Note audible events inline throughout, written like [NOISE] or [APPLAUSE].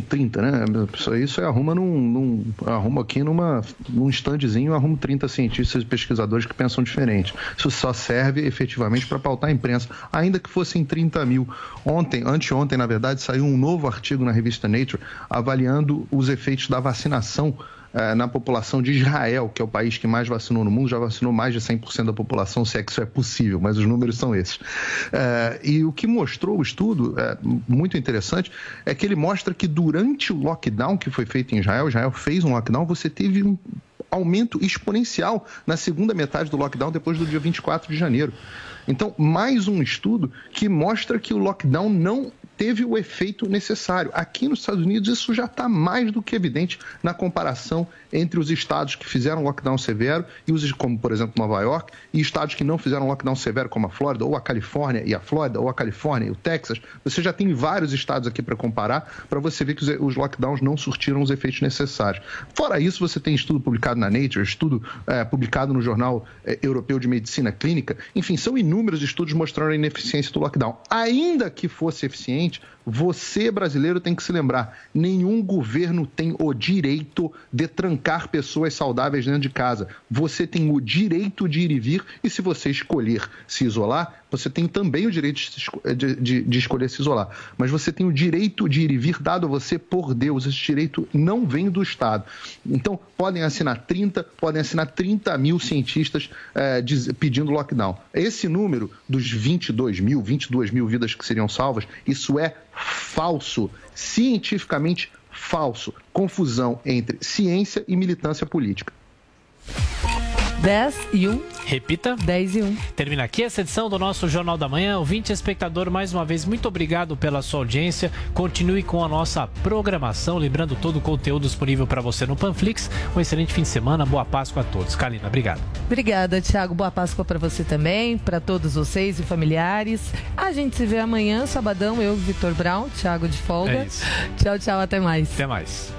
30, né? Isso aí arruma num, num arruma aqui numa, num standzinho, arrumo 30 cientistas e pesquisadores que pensam diferente. Isso só serve efetivamente para pautar a imprensa, ainda que fossem 30 mil. Ontem, anteontem, na verdade, saiu um novo artigo na revista Nature avaliando os efeitos da vacinação eh, na população de Israel, que é o país que mais vacinou no mundo, já vacinou mais de 100% da população, se é que isso é possível, mas os números são esses. Eh, e o que mostrou o estudo, eh, muito interessante, é que ele mostra que durante o lockdown que foi feito em Israel, Israel fez um lockdown, você teve um aumento exponencial na segunda metade do lockdown depois do dia 24 de janeiro. Então, mais um estudo que mostra que o lockdown não teve o efeito necessário. Aqui nos Estados Unidos, isso já está mais do que evidente na comparação entre os estados que fizeram lockdown severo, e os, como por exemplo Nova York, e estados que não fizeram lockdown severo, como a Flórida, ou a Califórnia e a Flórida, ou a Califórnia e o Texas. Você já tem vários estados aqui para comparar, para você ver que os, os, lockdowns não surtiram os efeitos necessários. Fora isso, você tem estudo publicado na Nature, estudo é, publicado no Jornal é, Europeu de Medicina Clínica, enfim, são inúmeros estudos mostrando a ineficiência do lockdown. Ainda que fosse eficiente, change. Você, brasileiro, tem que se lembrar: nenhum governo tem o direito de trancar pessoas saudáveis dentro de casa. Você tem o direito de ir e vir, e se você escolher se isolar, você tem também o direito de, de, de, escolher se isolar. Mas você tem o direito de ir e vir dado a você por Deus. Esse direito não vem do Estado. Então, podem assinar 30, podem assinar 30 mil cientistas é, pedindo lockdown. Esse número dos 22 mil, 22 mil vidas que seriam salvas, isso é falso. Cientificamente falso. Confusão entre ciência e militância política. 10 e 1. Repita. 10 e 1. Termina aqui essa edição do nosso Jornal da Manhã. Ouvinte espectador, mais uma vez, muito obrigado pela sua audiência. Continue com a nossa programação. Lembrando todo o conteúdo disponível para você no Panflix. Um excelente fim de semana. Boa Páscoa a todos. Kalina, obrigado. Obrigada, Thiago. Boa Páscoa para você também, para todos vocês e familiares. A gente se vê amanhã, sabadão, eu, Vitor Brown, Thiago de folga. É. Tchau, tchau. Até mais. Até mais.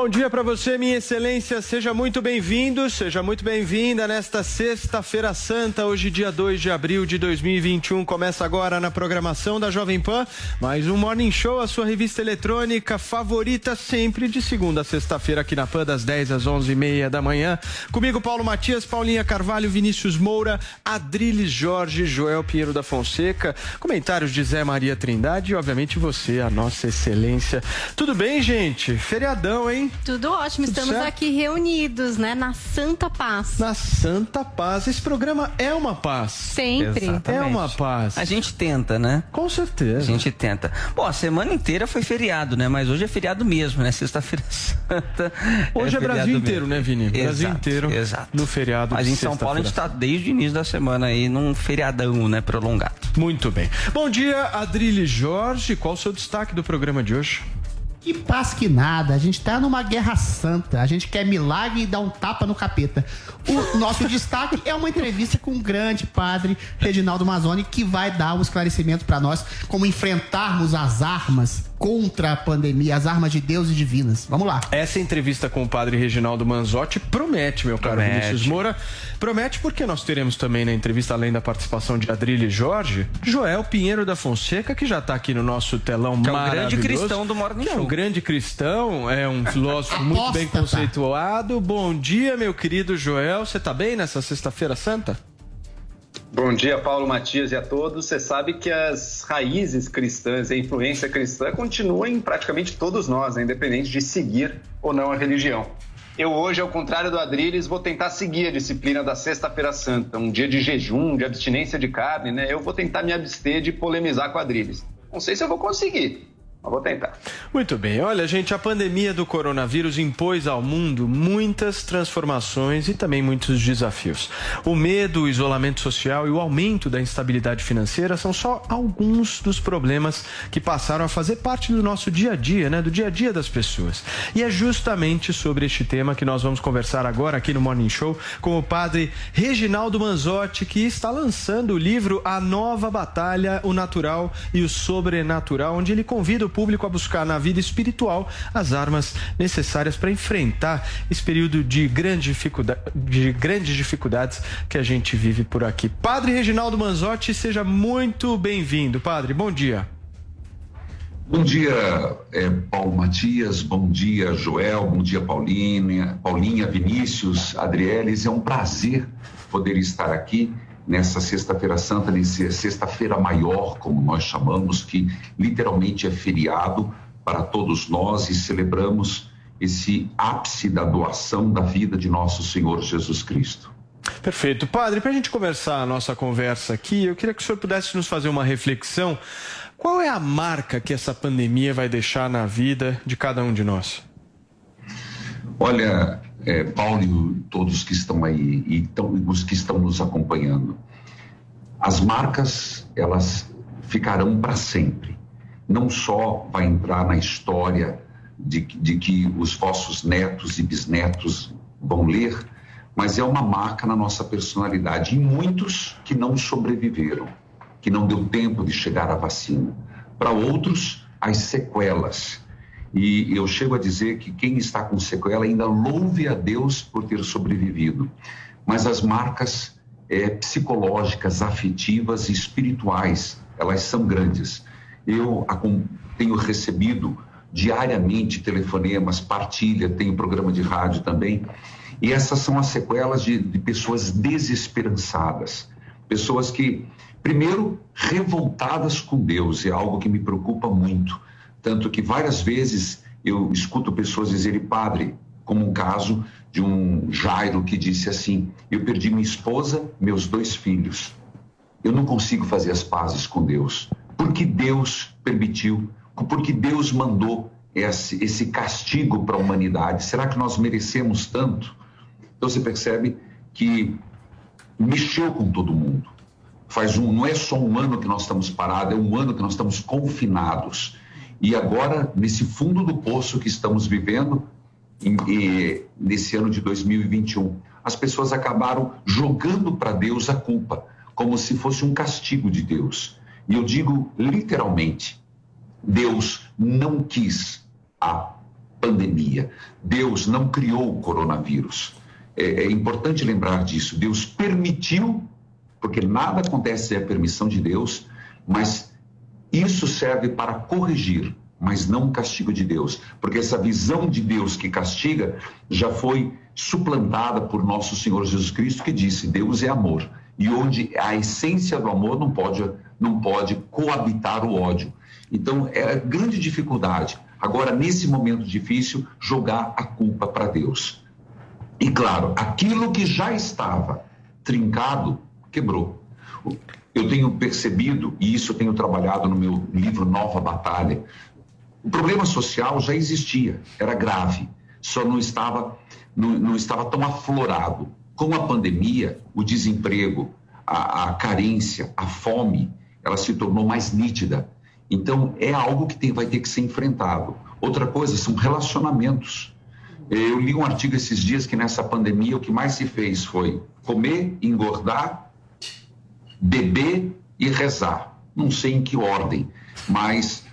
Bom dia para você, minha excelência. Seja muito bem-vindo, seja muito bem-vinda nesta sexta-feira santa, hoje, dia 2 de abril de 2021. Começa agora na programação da Jovem Pan mais um Morning Show, a sua revista eletrônica favorita, sempre de segunda a sexta-feira aqui na Pan, das 10 às 11 e meia da manhã. Comigo, Paulo Matias, Paulinha Carvalho, Vinícius Moura, Adriles Jorge, Joel Pinheiro da Fonseca, comentários de Zé Maria Trindade e, obviamente, você, a nossa excelência. Tudo bem, gente? Feriadão, hein? Bem? Tudo ótimo, Tudo estamos certo? aqui reunidos, né, na Santa Paz. Na Santa Paz. Esse programa é uma paz. Sempre. É uma paz. A gente tenta, né? Com certeza. A gente tenta. Bom, a semana inteira foi feriado, né? Mas hoje é feriado mesmo, né? Sexta-feira [LAUGHS] Santa. Hoje é, feriado Brasil mesmo. inteiro, né, Vini? Brasil Exato, inteiro Exato. no feriado Mas de em São Paulo a gente sexta-feira. tá desde o início da semana aí num feriadão, né? Prolongado. Muito bem. Bom dia, Adrilho Jorge. Qual o seu destaque do programa de hoje? Que paz que nada, a gente tá numa guerra santa, a gente quer milagre e dar um tapa no capeta. O nosso [LAUGHS] destaque é uma entrevista com o grande padre Reginaldo Mazzoni, que vai dar um esclarecimento para nós como enfrentarmos as armas contra a pandemia, as armas de Deus e divinas. Vamos lá. Essa entrevista com o padre Reginaldo Manzotti promete, meu caro Promete. Vinícius Moura. Promete porque nós teremos também na entrevista, além da participação de Adrilho Jorge, Joel Pinheiro da Fonseca, que já está aqui no nosso telão Que é maravilhoso. grande cristão do Morning Que é um Show. grande cristão, é um filósofo muito bem conceituado. Bom dia, meu querido Joel. Você tá bem nessa sexta-feira santa? Bom dia, Paulo Matias e a todos. Você sabe que as raízes cristãs e a influência cristã continuam em praticamente todos nós, né, independente de seguir ou não a religião. Eu hoje, ao contrário do Adriles, vou tentar seguir a disciplina da Sexta-feira Santa, um dia de jejum, de abstinência de carne, né? Eu vou tentar me abster de polemizar com o Adriles. Não sei se eu vou conseguir, vou tentar. Muito bem. Olha, gente, a pandemia do coronavírus impôs ao mundo muitas transformações e também muitos desafios. O medo, o isolamento social e o aumento da instabilidade financeira são só alguns dos problemas que passaram a fazer parte do nosso dia a dia, né? Do dia a dia das pessoas. E é justamente sobre este tema que nós vamos conversar agora aqui no Morning Show com o padre Reginaldo Manzotti, que está lançando o livro A Nova Batalha, o Natural e o Sobrenatural, onde ele convida o público a buscar na vida espiritual as armas necessárias para enfrentar esse período de, grande dificulda- de grandes dificuldades que a gente vive por aqui. Padre Reginaldo Manzotti, seja muito bem-vindo. Padre, bom dia. Bom dia, eh, Paulo Matias, bom dia, Joel, bom dia, Paulinha, Paulinha, Vinícius, Adrieles. É um prazer poder estar aqui nessa Sexta-feira Santa, nessa Sexta-feira Maior, como nós chamamos, que literalmente é feriado para todos nós e celebramos esse ápice da doação da vida de nosso Senhor Jesus Cristo. Perfeito. Padre, para a gente começar a nossa conversa aqui, eu queria que o senhor pudesse nos fazer uma reflexão. Qual é a marca que essa pandemia vai deixar na vida de cada um de nós? Olha, é, Paulo e todos que estão aí e tão- os que estão nos acompanhando, as marcas elas ficarão para sempre. Não só vai entrar na história de, de que os vossos netos e bisnetos vão ler, mas é uma marca na nossa personalidade. E muitos que não sobreviveram, que não deu tempo de chegar à vacina. Para outros, as sequelas. E eu chego a dizer que quem está com sequela ainda louve a Deus por ter sobrevivido. Mas as marcas eh, psicológicas, afetivas e espirituais, elas são grandes. Eu tenho recebido diariamente telefonemas, partilha, tenho programa de rádio também. E essas são as sequelas de, de pessoas desesperançadas. Pessoas que, primeiro, revoltadas com Deus, é algo que me preocupa muito. Tanto que várias vezes eu escuto pessoas dizerem, padre, como um caso de um Jairo que disse assim: Eu perdi minha esposa, meus dois filhos. Eu não consigo fazer as pazes com Deus. Porque Deus permitiu, porque Deus mandou esse, esse castigo para a humanidade. Será que nós merecemos tanto? Então você percebe que mexeu com todo mundo. Faz um, não é só um ano que nós estamos parados, é um ano que nós estamos confinados. E agora, nesse fundo do poço que estamos vivendo, em- e- nesse ano de 2021, as pessoas acabaram jogando para Deus a culpa, como se fosse um castigo de Deus. E eu digo literalmente: Deus não quis a pandemia, Deus não criou o coronavírus. É, é importante lembrar disso. Deus permitiu, porque nada acontece sem a permissão de Deus, mas isso serve para corrigir, mas não castigo de Deus, porque essa visão de Deus que castiga já foi suplantada por nosso Senhor Jesus Cristo, que disse: Deus é amor, e onde a essência do amor não pode não pode coabitar o ódio. Então, é grande dificuldade. Agora, nesse momento difícil, jogar a culpa para Deus. E claro, aquilo que já estava trincado, quebrou. Eu tenho percebido, e isso eu tenho trabalhado no meu livro Nova Batalha, o problema social já existia, era grave, só não estava, não, não estava tão aflorado. Com a pandemia, o desemprego, a, a carência, a fome, ela se tornou mais nítida. Então, é algo que tem, vai ter que ser enfrentado. Outra coisa são relacionamentos. Eu li um artigo esses dias que nessa pandemia o que mais se fez foi comer, engordar, beber e rezar. Não sei em que ordem, mas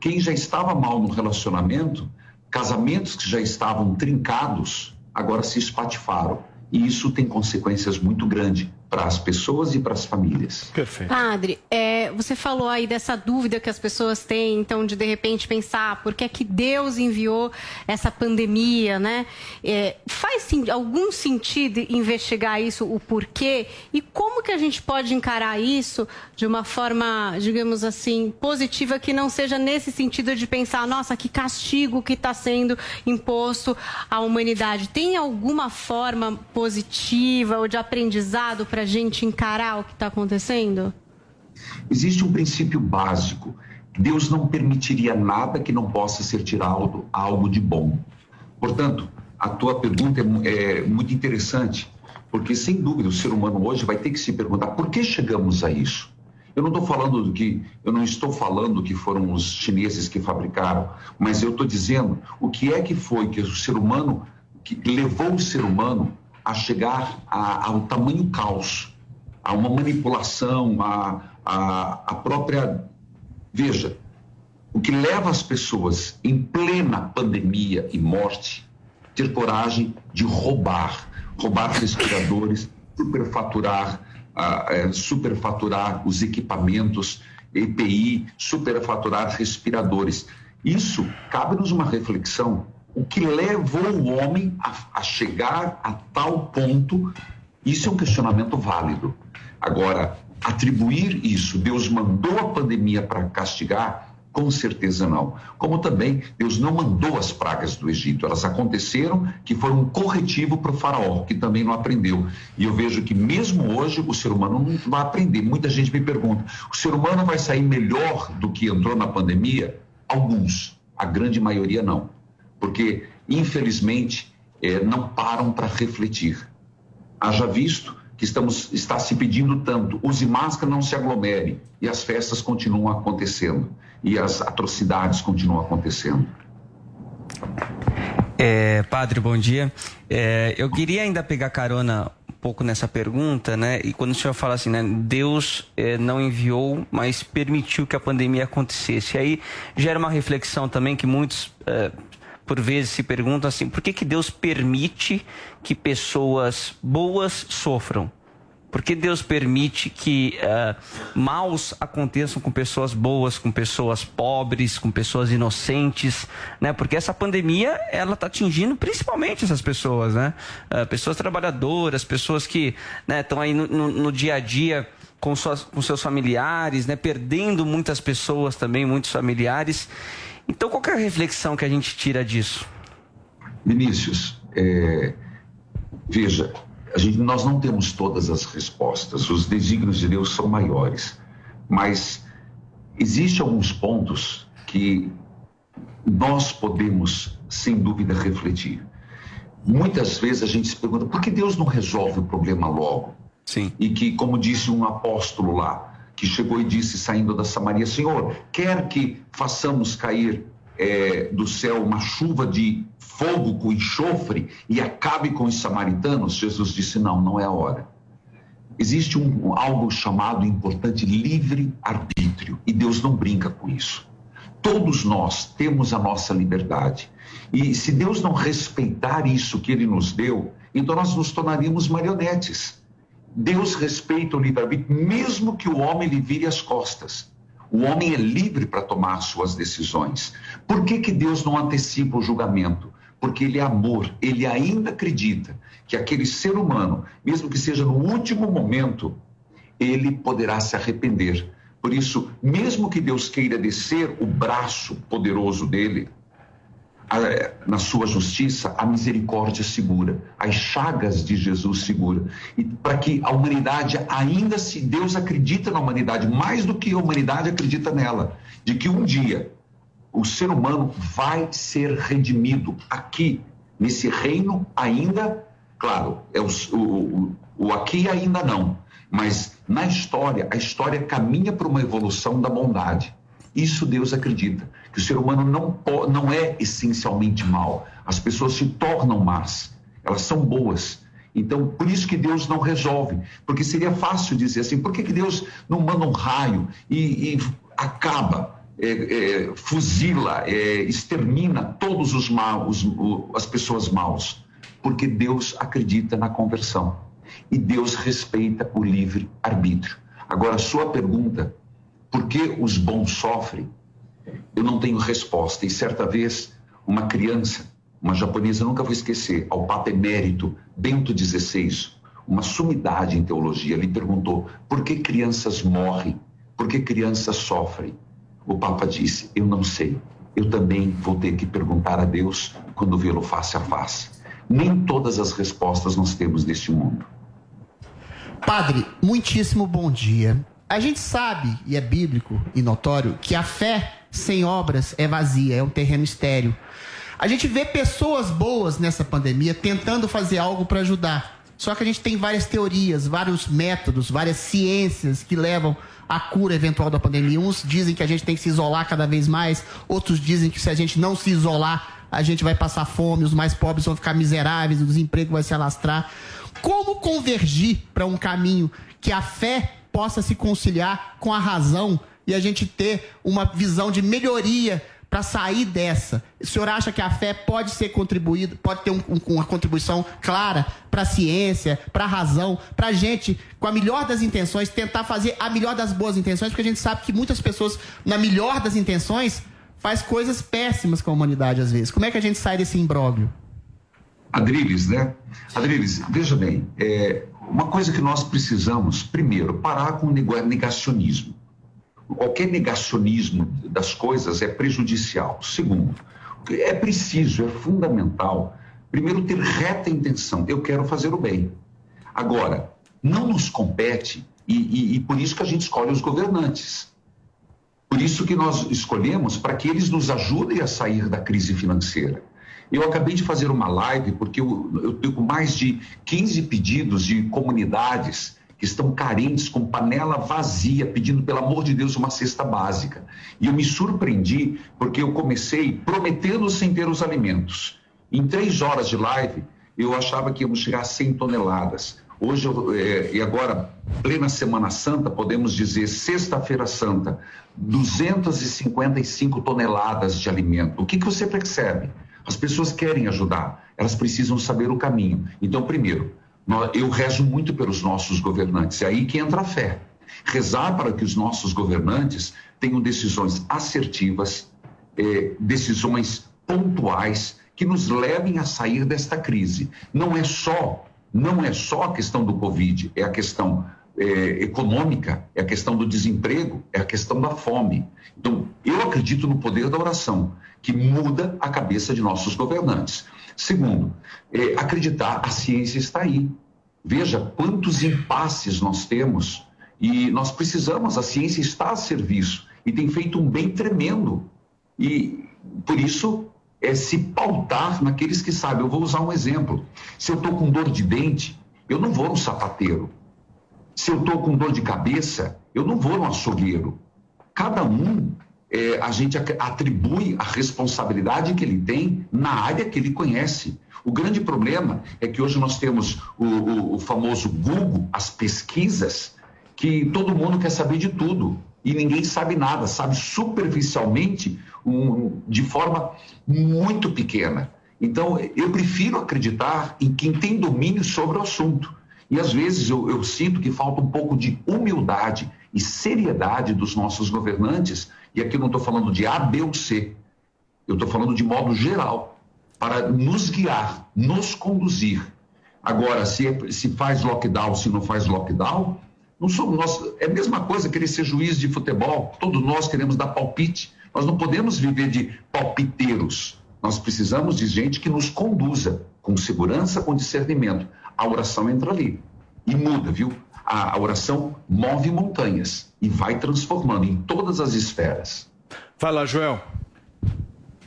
quem já estava mal no relacionamento, casamentos que já estavam trincados, agora se espatifaram. E isso tem consequências muito grandes para as pessoas e para as famílias. Perfeito. Padre, é, você falou aí dessa dúvida que as pessoas têm, então, de de repente pensar por que é que Deus enviou essa pandemia, né? É, faz sim, algum sentido investigar isso, o porquê? E como que a gente pode encarar isso de uma forma, digamos assim, positiva, que não seja nesse sentido de pensar, nossa, que castigo que está sendo imposto à humanidade? Tem alguma forma positiva ou de aprendizado para a gente encarar o que está acontecendo? Existe um princípio básico. Deus não permitiria nada que não possa ser tirado algo de bom. Portanto, a tua pergunta é, é muito interessante, porque sem dúvida o ser humano hoje vai ter que se perguntar por que chegamos a isso. Eu não estou falando do que, eu não estou falando que foram os chineses que fabricaram, mas eu estou dizendo o que é que foi que o ser humano que levou o ser humano a chegar a- ao tamanho caos, a uma manipulação, a, a, a própria. Veja, o que leva as pessoas em plena pandemia e morte ter coragem de roubar, roubar respiradores, [LAUGHS] superfaturar, eh, superfaturar os equipamentos EPI, superfaturar respiradores. Isso cabe-nos uma reflexão. O que levou o homem a, a chegar a tal ponto? Isso é um questionamento válido. Agora, atribuir isso, Deus mandou a pandemia para castigar, com certeza não. Como também Deus não mandou as pragas do Egito, elas aconteceram que foram um corretivo para o faraó, que também não aprendeu. E eu vejo que mesmo hoje o ser humano não vai aprender. Muita gente me pergunta: o ser humano vai sair melhor do que entrou na pandemia? Alguns, a grande maioria não. Porque, infelizmente, eh, não param para refletir. Haja visto que estamos, está se pedindo tanto, use máscara, não se aglomere, e as festas continuam acontecendo, e as atrocidades continuam acontecendo. É, padre, bom dia. É, eu queria ainda pegar carona um pouco nessa pergunta, né? E quando o senhor fala assim, né? Deus é, não enviou, mas permitiu que a pandemia acontecesse. E aí gera uma reflexão também que muitos, é, por vezes, se perguntam assim: por que, que Deus permite que pessoas boas sofram? Por que Deus permite que eh, maus aconteçam com pessoas boas, com pessoas pobres, com pessoas inocentes, né? Porque essa pandemia, ela está atingindo principalmente essas pessoas, né? Eh, pessoas trabalhadoras, pessoas que estão aí no, no- no dia a dia com, suas, com seus familiares, né? Perdendo muitas pessoas também, muitos familiares. Então, qual é a reflexão que a gente tira disso? Vinícius, é, veja, a gente, nós não temos todas as respostas, os desígnios de Deus são maiores, mas existem alguns pontos que nós podemos, sem dúvida, refletir. Muitas vezes a gente se pergunta por que Deus não resolve o problema logo? Sim. E que, como disse um apóstolo lá, que chegou e disse, saindo da Samaria: Senhor, quer que façamos cair eh, do céu uma chuva de fogo com enxofre e acabe com os samaritanos? Jesus disse: Não, não é a hora. Existe um, algo chamado importante livre-arbítrio e Deus não brinca com isso. Todos nós temos a nossa liberdade. E se Deus não respeitar isso que Ele nos deu, então nós nos tornaríamos marionetes. Deus respeita o livre-arbítrio, mesmo que o homem lhe vire as costas. O homem é livre para tomar suas decisões. Por que, que Deus não antecipa o julgamento? Porque Ele é amor, Ele ainda acredita que aquele ser humano, mesmo que seja no último momento, ele poderá se arrepender. Por isso, mesmo que Deus queira descer o braço poderoso dele, na sua justiça, a misericórdia segura, as chagas de Jesus segura. E para que a humanidade ainda se Deus acredita na humanidade mais do que a humanidade acredita nela, de que um dia o ser humano vai ser redimido aqui nesse reino ainda, claro, é o, o- o aqui ainda não, mas na história, a história caminha para uma evolução da bondade. Isso Deus acredita, que o ser humano não, não é essencialmente mal. As pessoas se tornam más, elas são boas. Então, por isso que Deus não resolve, porque seria fácil dizer assim, por que, que Deus não manda um raio e, e acaba, é, é, fuzila, é, extermina todos os maus, as pessoas maus? Porque Deus acredita na conversão e Deus respeita o livre arbítrio. Agora, a sua pergunta, por que os bons sofrem? Eu não tenho resposta. E certa vez, uma criança, uma japonesa, nunca vou esquecer, ao Papa Emérito Bento XVI, uma sumidade em teologia, lhe perguntou por que crianças morrem, por que crianças sofrem. O Papa disse: Eu não sei. Eu também vou ter que perguntar a Deus quando vê-lo face a face. Nem todas as respostas nós temos neste mundo. Padre, muitíssimo bom dia. A gente sabe, e é bíblico e notório, que a fé sem obras é vazia, é um terreno estéreo. A gente vê pessoas boas nessa pandemia tentando fazer algo para ajudar. Só que a gente tem várias teorias, vários métodos, várias ciências que levam à cura eventual da pandemia. Uns dizem que a gente tem que se isolar cada vez mais, outros dizem que se a gente não se isolar, a gente vai passar fome, os mais pobres vão ficar miseráveis, o desemprego vai se alastrar. Como convergir para um caminho que a fé possa se conciliar com a razão e a gente ter uma visão de melhoria para sair dessa? O senhor acha que a fé pode ser contribuída, pode ter um- um- uma contribuição clara para a ciência, para a razão, para a gente, com a melhor das intenções, tentar fazer a melhor das boas intenções, porque a gente sabe que muitas pessoas, na melhor das intenções, faz coisas péssimas com a humanidade às vezes. Como é que a gente sai desse imbróglio? Adriles, né? Adriles, veja bem, é, uma coisa que nós precisamos, primeiro, parar com o negacionismo. Qualquer negacionismo das coisas é prejudicial. Segundo, é preciso, é fundamental, primeiro, ter reta intenção. Eu quero fazer o bem. Agora, não nos compete, e, e- e por isso que a gente escolhe os governantes. Por isso que nós escolhemos para que eles nos ajudem a sair da crise financeira. Eu acabei de fazer uma live porque eu, eu tenho mais de 15 pedidos de comunidades que estão carentes, com panela vazia, pedindo, pelo amor de Deus, uma cesta básica. E eu me surpreendi porque eu comecei prometendo sem ter os alimentos. Em três horas de live, eu achava que íamos chegar a 100 toneladas. Hoje, eh, e agora, plena Semana Santa, podemos dizer, Sexta-feira Santa, 255 toneladas de alimento. O que, que você percebe? As pessoas querem ajudar, elas precisam saber o caminho. Então, primeiro, eu rezo muito pelos nossos governantes, é aí que entra a fé. Rezar para que os nossos governantes tenham decisões assertivas, eh, decisões pontuais que nos levem a sair desta crise. Não é só, não é só a questão do Covid, é a questão eh, econômica, é a questão do desemprego, é a questão da fome. Então, eu acredito no poder da oração, que muda a cabeça de nossos governantes. Segundo, eh, acreditar, a ciência está aí. Veja quantos impasses nós temos e nós precisamos, a ciência está a serviço e tem feito um bem tremendo. E por isso é se pautar naqueles que sabem. Eu vou usar um exemplo. Se eu estou com dor de dente, eu não vou no sapateiro. Se eu estou com dor de cabeça, eu não vou no açougueiro. Cada um, é, a gente atribui a responsabilidade que ele tem na área que ele conhece. O grande problema é que hoje nós temos o, o- o famoso Google, as pesquisas, que todo mundo quer saber de tudo e ninguém sabe nada, sabe superficialmente, um, de forma muito pequena. Então, eu prefiro acreditar em quem tem domínio sobre o assunto. E às vezes eu, eu sinto que falta um pouco de humildade e seriedade dos nossos governantes, e aqui eu não estou falando de A, B ou C, eu estou falando de modo geral, para nos guiar, nos conduzir. Agora, se, é- se faz lockdown, se não faz lockdown, não somos nós. É a mesma coisa querer ser juiz de futebol. Todos nós queremos dar palpite. Nós não podemos viver de palpiteiros. Nós precisamos de gente que nos conduza com segurança, com discernimento. A oração entra ali e muda, viu? A, a oração move montanhas e vai transformando em todas as esferas. Vai lá, Joel.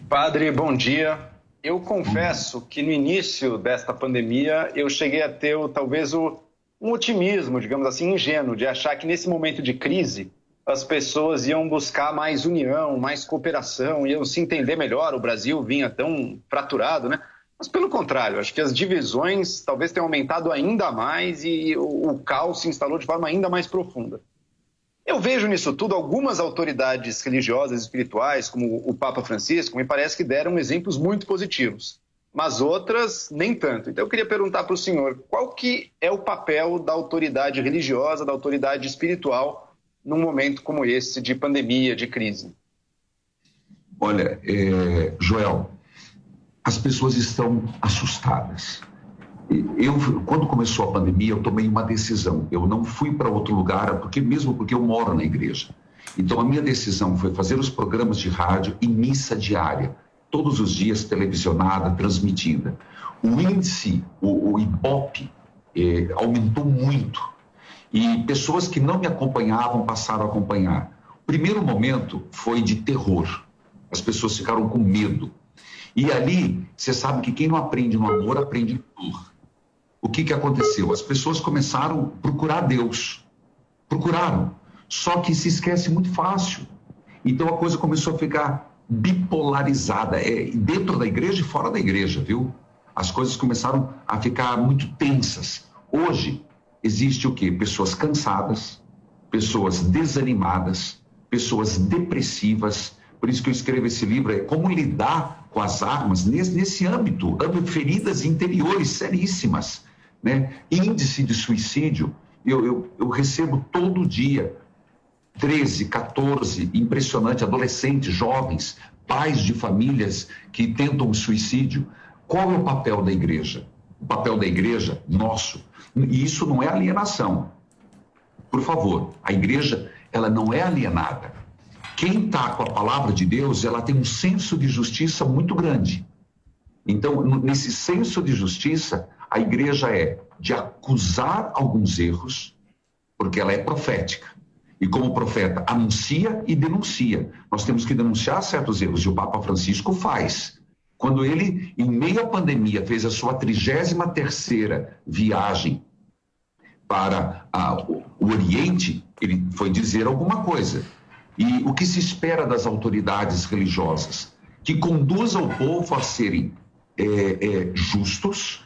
Padre, bom dia. Eu confesso que no início desta pandemia eu cheguei a ter talvez o, um otimismo, digamos assim, ingênuo, de achar que nesse momento de crise as pessoas iam buscar mais união, mais cooperação, iam se entender melhor. O Brasil vinha tão fraturado, né? Mas pelo contrário, acho que as divisões talvez tenham aumentado ainda mais e o, caos se instalou de forma ainda mais profunda. Eu vejo nisso tudo algumas autoridades religiosas e espirituais, como o Papa Francisco, me parece que deram exemplos muito positivos, mas outras nem tanto. Então eu queria perguntar para o senhor, qual que é o papel da autoridade religiosa, da autoridade espiritual num momento como esse de pandemia, de crise? Olha, é, Joel, as pessoas estão assustadas. Eu, quando começou a pandemia, eu tomei uma decisão. Eu não fui para outro lugar, porque mesmo porque eu moro na igreja. Então a minha decisão foi fazer os programas de rádio e missa diária, todos os dias televisionada, transmitida. O índice, o, o Ibope, eh, aumentou muito e pessoas que não me acompanhavam passaram a acompanhar. O primeiro momento foi de terror. As pessoas ficaram com medo. E ali, você sabe que quem não aprende no amor, aprende em dor o que, que aconteceu? As pessoas começaram a procurar Deus. Procuraram. Só que se esquece muito fácil. Então a coisa começou a ficar bipolarizada, é, dentro da igreja e fora da igreja, viu? As coisas começaram a ficar muito tensas. Hoje existe o quê? Pessoas cansadas, pessoas desanimadas, pessoas depressivas. Por isso que eu escrevo esse livro, é como lidar com as armas nesse, nesse âmbito, âmbito feridas interiores seríssimas né? Índice de suicídio, eu, eu, eu recebo todo dia 13, 14, impressionante, adolescentes, jovens, pais de famílias que tentam suicídio. Qual é o papel da igreja? O papel da igreja, nosso, e isso não é alienação. Por favor, a igreja, ela não é alienada. Quem está com a palavra de Deus, ela tem um senso de justiça muito grande. Então, nesse senso de justiça, a igreja é de acusar alguns erros, porque ela é profética. E como profeta, anuncia e denuncia. Nós temos que denunciar certos erros, e o Papa Francisco faz. Quando ele, em meio à pandemia, fez a sua 33ª viagem para a, o, o Oriente, ele foi dizer alguma coisa. E o que se espera das autoridades religiosas? Que conduza o povo a serem é, é, justos,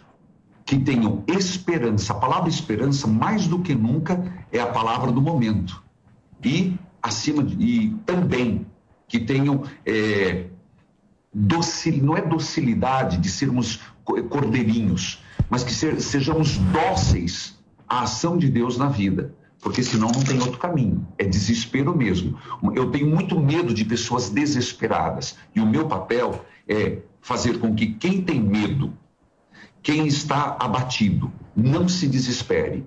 que tenham esperança. A palavra esperança, mais do que nunca, é a palavra do momento. E, acima de, e também que tenham é, docil, não é docilidade de sermos cordeirinhos, mas que ser, sejamos dóceis à ação de Deus na vida. Porque senão não tem outro caminho. É desespero mesmo. Eu tenho muito medo de pessoas desesperadas. E o meu papel é fazer com que quem tem medo quem está abatido, não se desespere.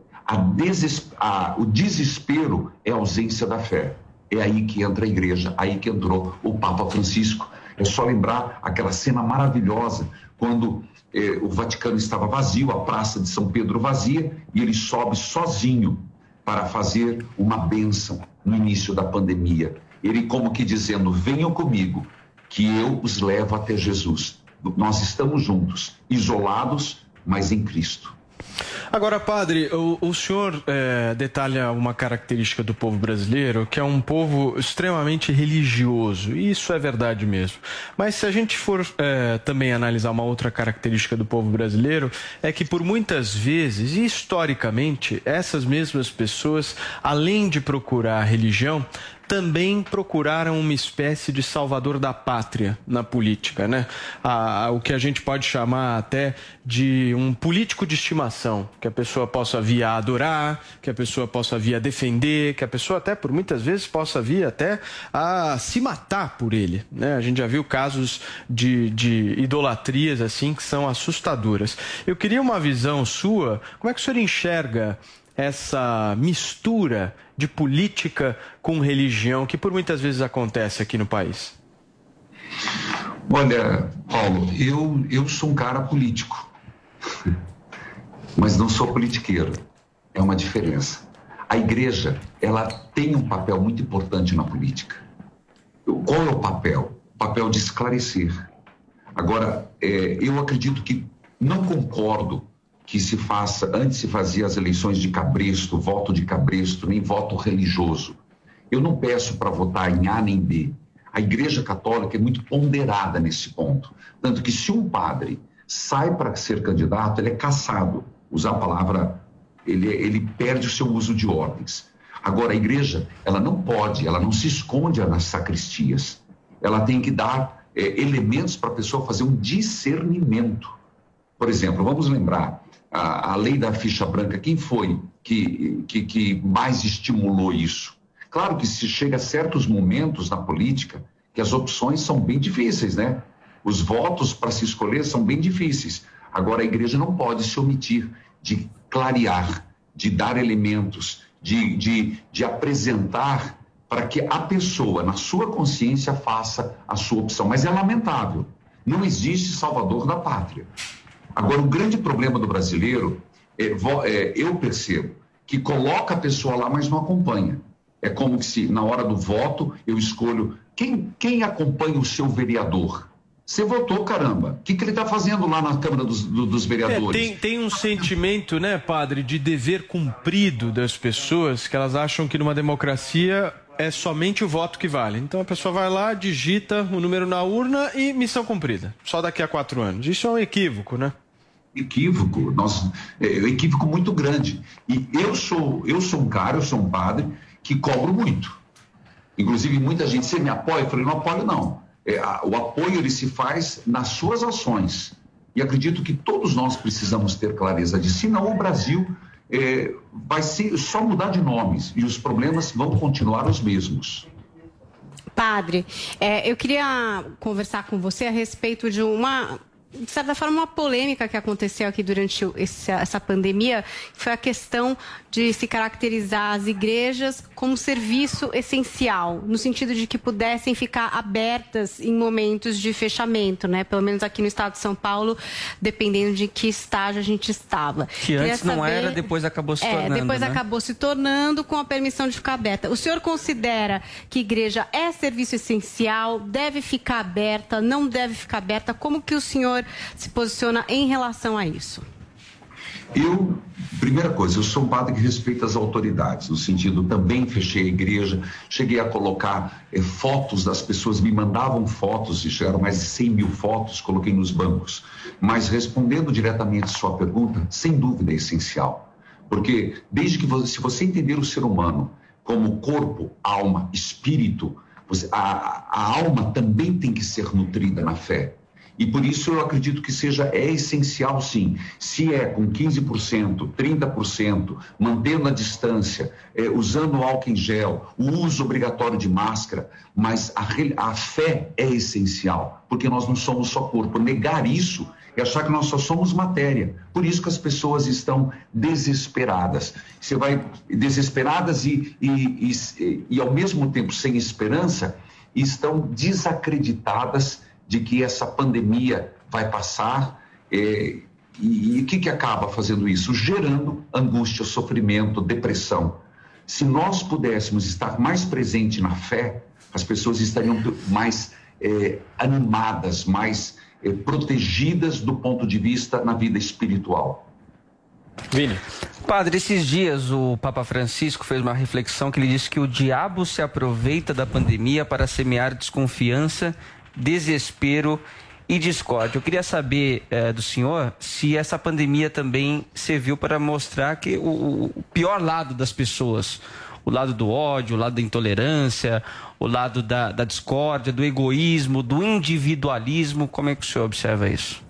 Deses... a... o desespero é a ausência da fé. É aí que entra a igreja, aí que entrou o Papa Francisco. É só lembrar aquela cena maravilhosa quando eh, o Vaticano estava vazio, a Praça de São Pedro vazia, e ele sobe sozinho para fazer uma bênção no início da pandemia. Ele, como que dizendo: venham comigo, que eu os levo até Jesus. Nós estamos juntos, isolados, mas em Cristo. Agora, padre, o, o senhor é, detalha uma característica do povo brasileiro, que é um povo extremamente religioso, e isso é verdade mesmo. Mas se a gente for é, também analisar uma outra característica do povo brasileiro, é que por muitas vezes, e historicamente, essas mesmas pessoas, além de procurar a religião, também procuraram uma espécie de salvador da pátria na política, né? Ah, o que a gente pode chamar até de um político de estimação, que a pessoa possa vir a adorar, que a pessoa possa vir a defender, que a pessoa até por muitas vezes possa vir até a se matar por ele, né? A gente já viu casos de, de idolatrias assim que são assustadoras. Eu queria uma visão sua, como é que o senhor enxerga essa mistura de política com religião que por muitas vezes acontece aqui no país? Olha, Paulo, eu, eu sou um cara político, mas não sou politiqueiro. É uma diferença. A igreja, ela tem um papel muito importante na política. Qual é o papel? O papel de esclarecer. Agora, é, eu acredito que não concordo que se faça, antes se fazia as eleições de cabresto, voto de cabresto, nem voto religioso. Eu não peço para votar em A nem B. A Igreja Católica é muito ponderada nesse ponto. Tanto que se um padre sai para ser candidato, ele é caçado. Usar a palavra, ele, ele perde o seu uso de ordens. Agora, a igreja, ela não pode, ela não se esconde nas sacristias. Ela tem que dar é, elementos para a pessoa fazer um discernimento. Por exemplo, vamos lembrar, a, a lei da ficha branca, quem foi que, que, que mais estimulou isso? Claro que se chega a certos momentos na política que as opções são bem difíceis, né? Os votos para se escolher são bem difíceis. Agora, a igreja não pode se omitir de clarear, de dar elementos, de, de, de apresentar para que a pessoa, na sua consciência, faça a sua opção. Mas é lamentável. Não existe salvador da pátria. Agora, o grande problema do brasileiro, é, é, eu percebo, que coloca a pessoa lá, mas não acompanha. É como se, na hora do voto, eu escolho quem, quem acompanha o seu vereador. Você votou, caramba. O que, que ele está fazendo lá na Câmara dos, do, dos Vereadores? É, tem, tem um sentimento, né, padre, de dever cumprido das pessoas que elas acham que numa democracia é somente o voto que vale. Então a pessoa vai lá, digita o número na urna e missão cumprida. Só daqui a quatro anos. Isso é um equívoco, né? Equívoco, nossa, é um equívoco muito grande. E eu sou, eu sou um cara, eu sou um padre que cobro muito. Inclusive, muita gente, você me apoia? Eu falei, não apoio não. É, a, o apoio ele se faz nas suas ações. E acredito que todos nós precisamos ter clareza disso. Senão o Brasil é, vai ser, só mudar de nomes e os problemas vão continuar os mesmos. Padre, é, eu queria conversar com você a respeito de uma de certa forma, uma polêmica que aconteceu aqui durante esse, essa pandemia foi a questão de se caracterizar as igrejas como serviço essencial, no sentido de que pudessem ficar abertas em momentos de fechamento, né? Pelo menos aqui no estado de São Paulo, dependendo de que estágio a gente estava. Que antes saber... não era, depois acabou se é, tornando. Depois né? acabou se tornando com a permissão de ficar aberta. O senhor considera que igreja é serviço essencial, deve ficar aberta, não deve ficar aberta? Como que o senhor se posiciona em relação a isso? Eu, primeira coisa, eu sou um padre que respeita as autoridades, no sentido, também fechei a igreja, cheguei a colocar eh, fotos das pessoas, me mandavam fotos, e chegaram mais de 100 mil fotos, coloquei nos bancos. Mas respondendo diretamente sua pergunta, sem dúvida é essencial. Porque desde que você, se você entender o ser humano como corpo, alma, espírito, você, a, a alma também tem que ser nutrida na fé. E por isso eu acredito que seja é essencial sim. Se é com 15%, 30%, mantendo a distância, é, usando álcool em gel, o uso obrigatório de máscara, mas a, a fé é essencial, porque nós não somos só corpo. Negar isso é achar que nós só somos matéria. Por isso que as pessoas estão desesperadas. Você vai desesperadas e, e, e, e ao mesmo tempo sem esperança, estão desacreditadas de que essa pandemia vai passar. É, e o que, que acaba fazendo isso? Gerando angústia, sofrimento, depressão. Se nós pudéssemos estar mais presentes na fé, as pessoas estariam mais é, animadas, mais é, protegidas do ponto de vista na vida espiritual. Vini. Padre, esses dias o Papa Francisco fez uma reflexão que ele disse que o diabo se aproveita da pandemia para semear desconfiança desespero e discórdia. Eu queria saber é, do senhor se essa pandemia também serviu para mostrar que o, o, pior lado das pessoas, o lado do ódio, o lado da intolerância, o lado da, da discórdia, do egoísmo, do individualismo, como é que o senhor observa isso?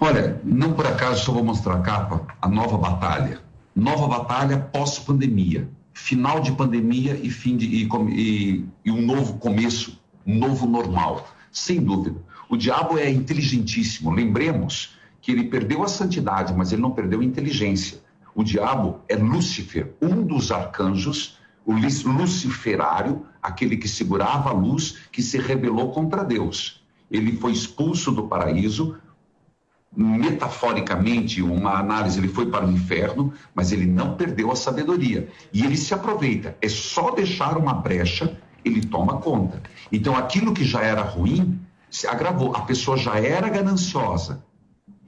Olha, não por acaso só vou mostrar a capa, a nova batalha. Nova batalha pós-pandemia. Final de pandemia e, fim de, e, e, e um novo começo novo normal, sem dúvida. O diabo é inteligentíssimo. Lembremos que ele perdeu a santidade, mas ele não perdeu a inteligência. O diabo é Lúcifer, um dos arcanjos, o luciferário, aquele que segurava a luz, que se rebelou contra Deus. Ele foi expulso do paraíso, metaforicamente, uma análise, ele foi para o inferno, mas ele não perdeu a sabedoria. E ele se aproveita. É só deixar uma brecha, ele toma conta. Então, aquilo que já era ruim se agravou. A pessoa já era gananciosa.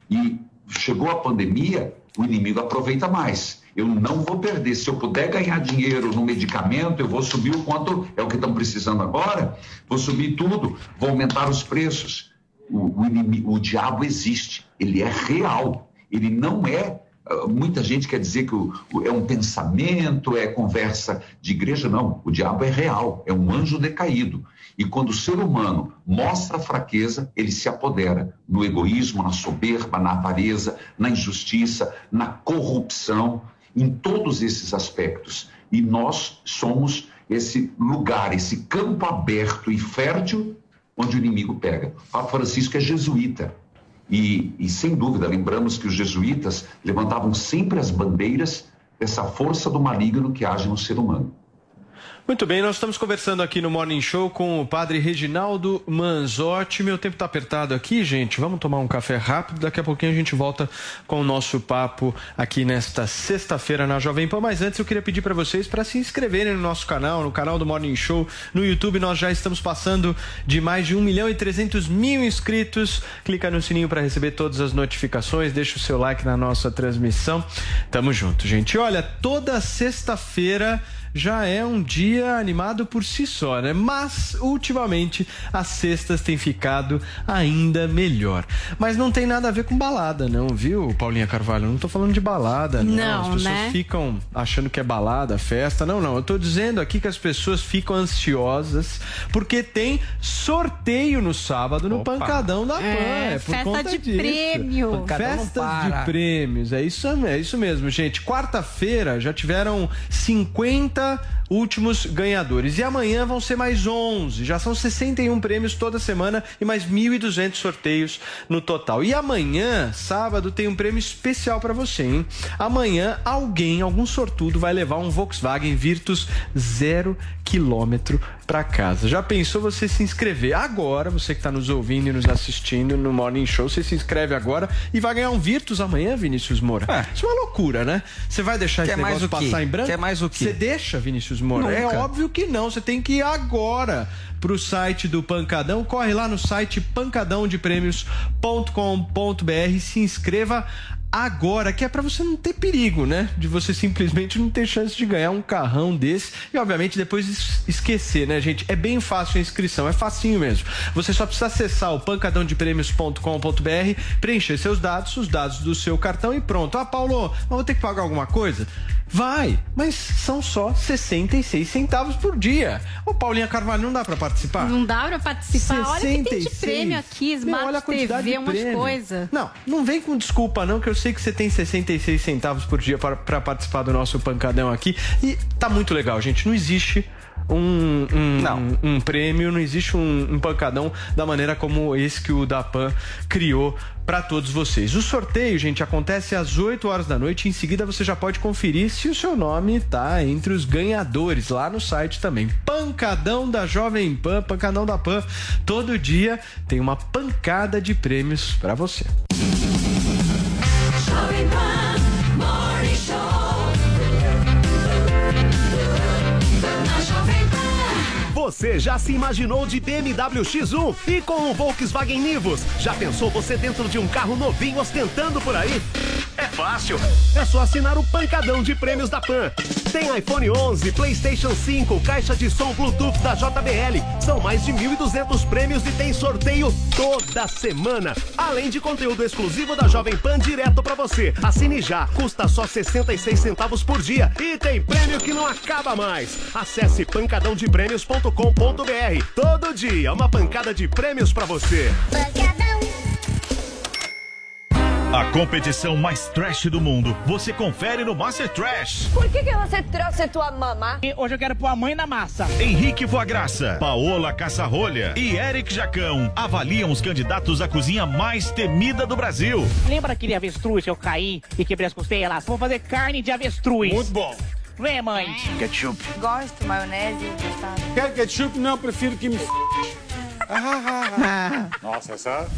E chegou a pandemia, o inimigo aproveita mais. Eu não vou perder. Se eu puder ganhar dinheiro no medicamento, eu vou subir o quanto é o que estão precisando agora, vou subir tudo, vou aumentar os preços. O, o, inimi- o diabo existe, ele é real, ele não é. Muita gente quer dizer que o- o- é um pensamento, é conversa de igreja. Não, o diabo é real, é um anjo decaído. E quando o ser humano mostra fraqueza, ele se apodera no egoísmo, na soberba, na avareza, na injustiça, na corrupção, em todos esses aspectos. E nós somos esse lugar, esse campo aberto e fértil onde o inimigo pega. O Papa Francisco é jesuíta. E, e, sem dúvida, lembramos que os jesuítas levantavam sempre as bandeiras dessa força do maligno que age no ser humano. Muito bem, nós estamos conversando aqui no Morning Show com o padre Reginaldo Manzotti. Meu tempo está apertado aqui, gente. Vamos tomar um café rápido. Daqui a pouquinho a gente volta com o nosso papo aqui nesta sexta-feira na Jovem Pan. Mas antes eu queria pedir para vocês para se inscreverem no nosso canal, no canal do Morning Show. No YouTube nós já estamos passando de mais de 1 milhão e 300 mil inscritos. Clica no sininho para receber todas as notificações. Deixa o seu like na nossa transmissão. Tamo junto, gente. Olha, toda sexta-feira já é um dia animado por si só, né? Mas ultimamente as sextas têm ficado ainda melhor. Mas não tem nada a ver com balada, não, viu, Paulinha Carvalho? Eu não tô falando de balada, não. Não, as pessoas né? ficam achando que é balada, festa. Não, não. Eu tô dizendo aqui que as pessoas ficam ansiosas porque tem sorteio no sábado no Pancadão da Pan. É, É, por festa conta de disso. prêmio. Pancadão Festas de prêmios. É isso, é isso mesmo, gente. Quarta-feira já tiveram 50 últimos ganhadores. E amanhã vão ser mais 11. Já são 61 prêmios toda semana e mais 1.200 sorteios no total. E amanhã, sábado, tem um prêmio especial para você, hein? Amanhã, alguém, algum sortudo, vai levar um Volkswagen Virtus zero quilômetro para casa. Já pensou você se inscrever agora, você que está nos ouvindo e nos assistindo no Morning Show, você se inscreve agora e vai ganhar um Virtus amanhã, Vinícius Moura. Isso é uma loucura, né? Você vai deixar Quer esse negócio passar em branco? Quer mais o quê? Você deixa, Vinícius Moura? É óbvio que não. Você tem que ir agora pro site do Pancadão. Corre lá no site pancadãodeprêmios.com.br se inscreva agora, que é para você não ter perigo, né? De você simplesmente não ter chance de ganhar um carrão desse e, obviamente, depois es- esquecer, né, gente? É bem fácil a inscrição, é facinho mesmo. Você só precisa acessar o pancadãodeprêmios.com.br, preencher seus dados, os dados do seu cartão e pronto. Ah, Paulo, mas vou ter que pagar alguma coisa? Vai, mas são só 66 centavos por dia. Ô, Paulinha Carvalho, não dá para participar? Não dá pra participar. Olha o que tem de 66. prêmio aqui, Meu, Smart olha a quantidade TV, de umas coisas. Não, não vem com desculpa não, que eu sei que você tem 66 centavos por dia para para participar do nosso pancadão aqui. E tá muito legal, gente. Não existe um, um, um prêmio, não existe um, um pancadão da maneira como esse que o Dapan criou para todos vocês. O sorteio, gente, acontece às 8 horas da noite. Em seguida, você já pode conferir se o seu nome tá entre os ganhadores lá no site também. Pancadão da Jovem Pan, Pancadão da Pan. Todo dia tem uma pancada de prêmios para você. Jovem Você já se imaginou de BMW X1 e com o Volkswagen Nivus? Já pensou você dentro de um carro novinho ostentando por aí? É fácil. É só assinar o pancadão de prêmios da Pan. Tem iPhone 11, PlayStation 5, caixa de som Bluetooth da JBL. São mais de 1.200 prêmios e tem sorteio toda semana. Além de conteúdo exclusivo da Jovem Pan direto pra você. Assine já, custa só 66 centavos por dia e tem prêmio que não acaba mais. Acesse pancadãodeprêmios.com.br. Todo dia uma pancada de prêmios pra você. A competição mais trash do mundo, você confere no Master Trash. Por que, que você trouxe tua mamá? Hoje eu quero pôr a mãe na massa. Henrique Voagraça, Paola Caçarolha e Eric Jacão avaliam os candidatos à cozinha mais temida do Brasil. Lembra aquele avestruz que eu caí e quebrei as costelas? Vou fazer carne de avestruz. Muito bom. Vem, mãe. Ketchup. Gosto, maionese mostarda. Quer ketchup? Não, prefiro que me. [LAUGHS] Nossa, essa.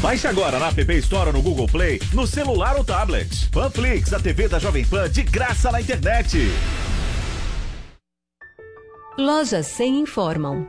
Baixe agora na App Store ou no Google Play, no celular ou tablet. Panflix, a TV da Jovem Pan de graça na internet. Lojas 100 informam.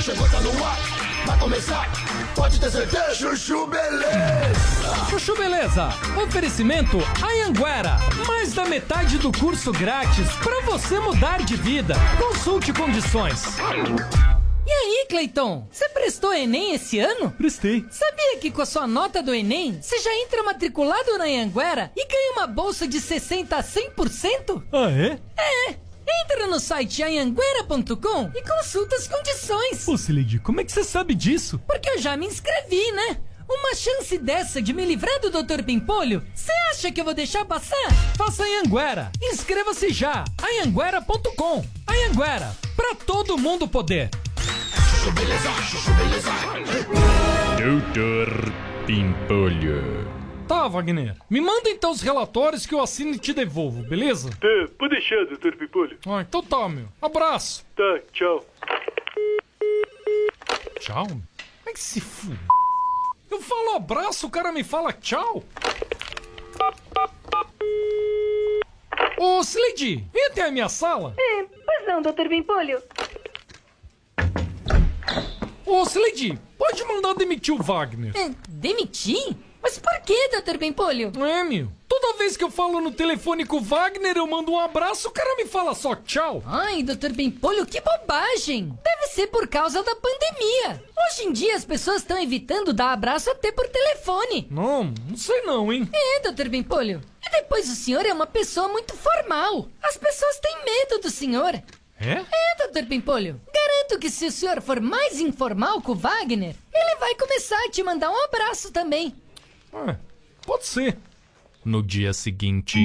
Chegou, tá no ar, vai começar, pode ter certeza. Chuchu Beleza. Chuchu Beleza, oferecimento Anhanguera. Mais da metade do curso grátis para você mudar de vida. Consulte condições. E aí, Cleiton? Você prestou Enem esse ano? Prestei. Sabia que com a sua nota do Enem, você já entra matriculado na Anhanguera e ganha uma bolsa de 60 a 100%? Ah, é? É! Entra no site anhanguera.com e consulta as condições. Ô, Sileidi, como é que você sabe disso? Porque eu já me inscrevi, né? Uma chance dessa de me livrar do Dr. Pimpolho? Você acha que eu vou deixar passar? Faça Anhanguera. Inscreva-se já. Anhanguera.com. Anhanguera, pra todo mundo poder. Doutor Pimpolho. Tá, Wagner. Me manda então os relatórios que eu assino e te devolvo, beleza? Tá, pode deixar, doutor Pipolho. Ah, então tá, meu. Abraço. Tá, tchau. Tchau? Como é que se f... Eu falo abraço, o cara me fala tchau? Ô, Sileidi, vem até a minha sala. É, pois não, doutor Pimpolho. Ô, Sileidi, pode mandar demitir o Wagner. É, demitir? Mas por que, Dr. Pimpolho? É, meu. Toda vez que eu falo no telefone com o Wagner, eu mando um abraço, o cara me fala só tchau. Ai, Dr. Pimpolho, que bobagem. Deve ser por causa da pandemia. Hoje em dia as pessoas estão evitando dar abraço até por telefone. Não, não sei não, hein? É, Dr. Pimpolho. E depois o senhor é uma pessoa muito formal. As pessoas têm medo do senhor. É? É, Dr. Pimpolho. Garanto que se o senhor for mais informal com o Wagner, ele vai começar a te mandar um abraço também. É, pode ser. No dia seguinte.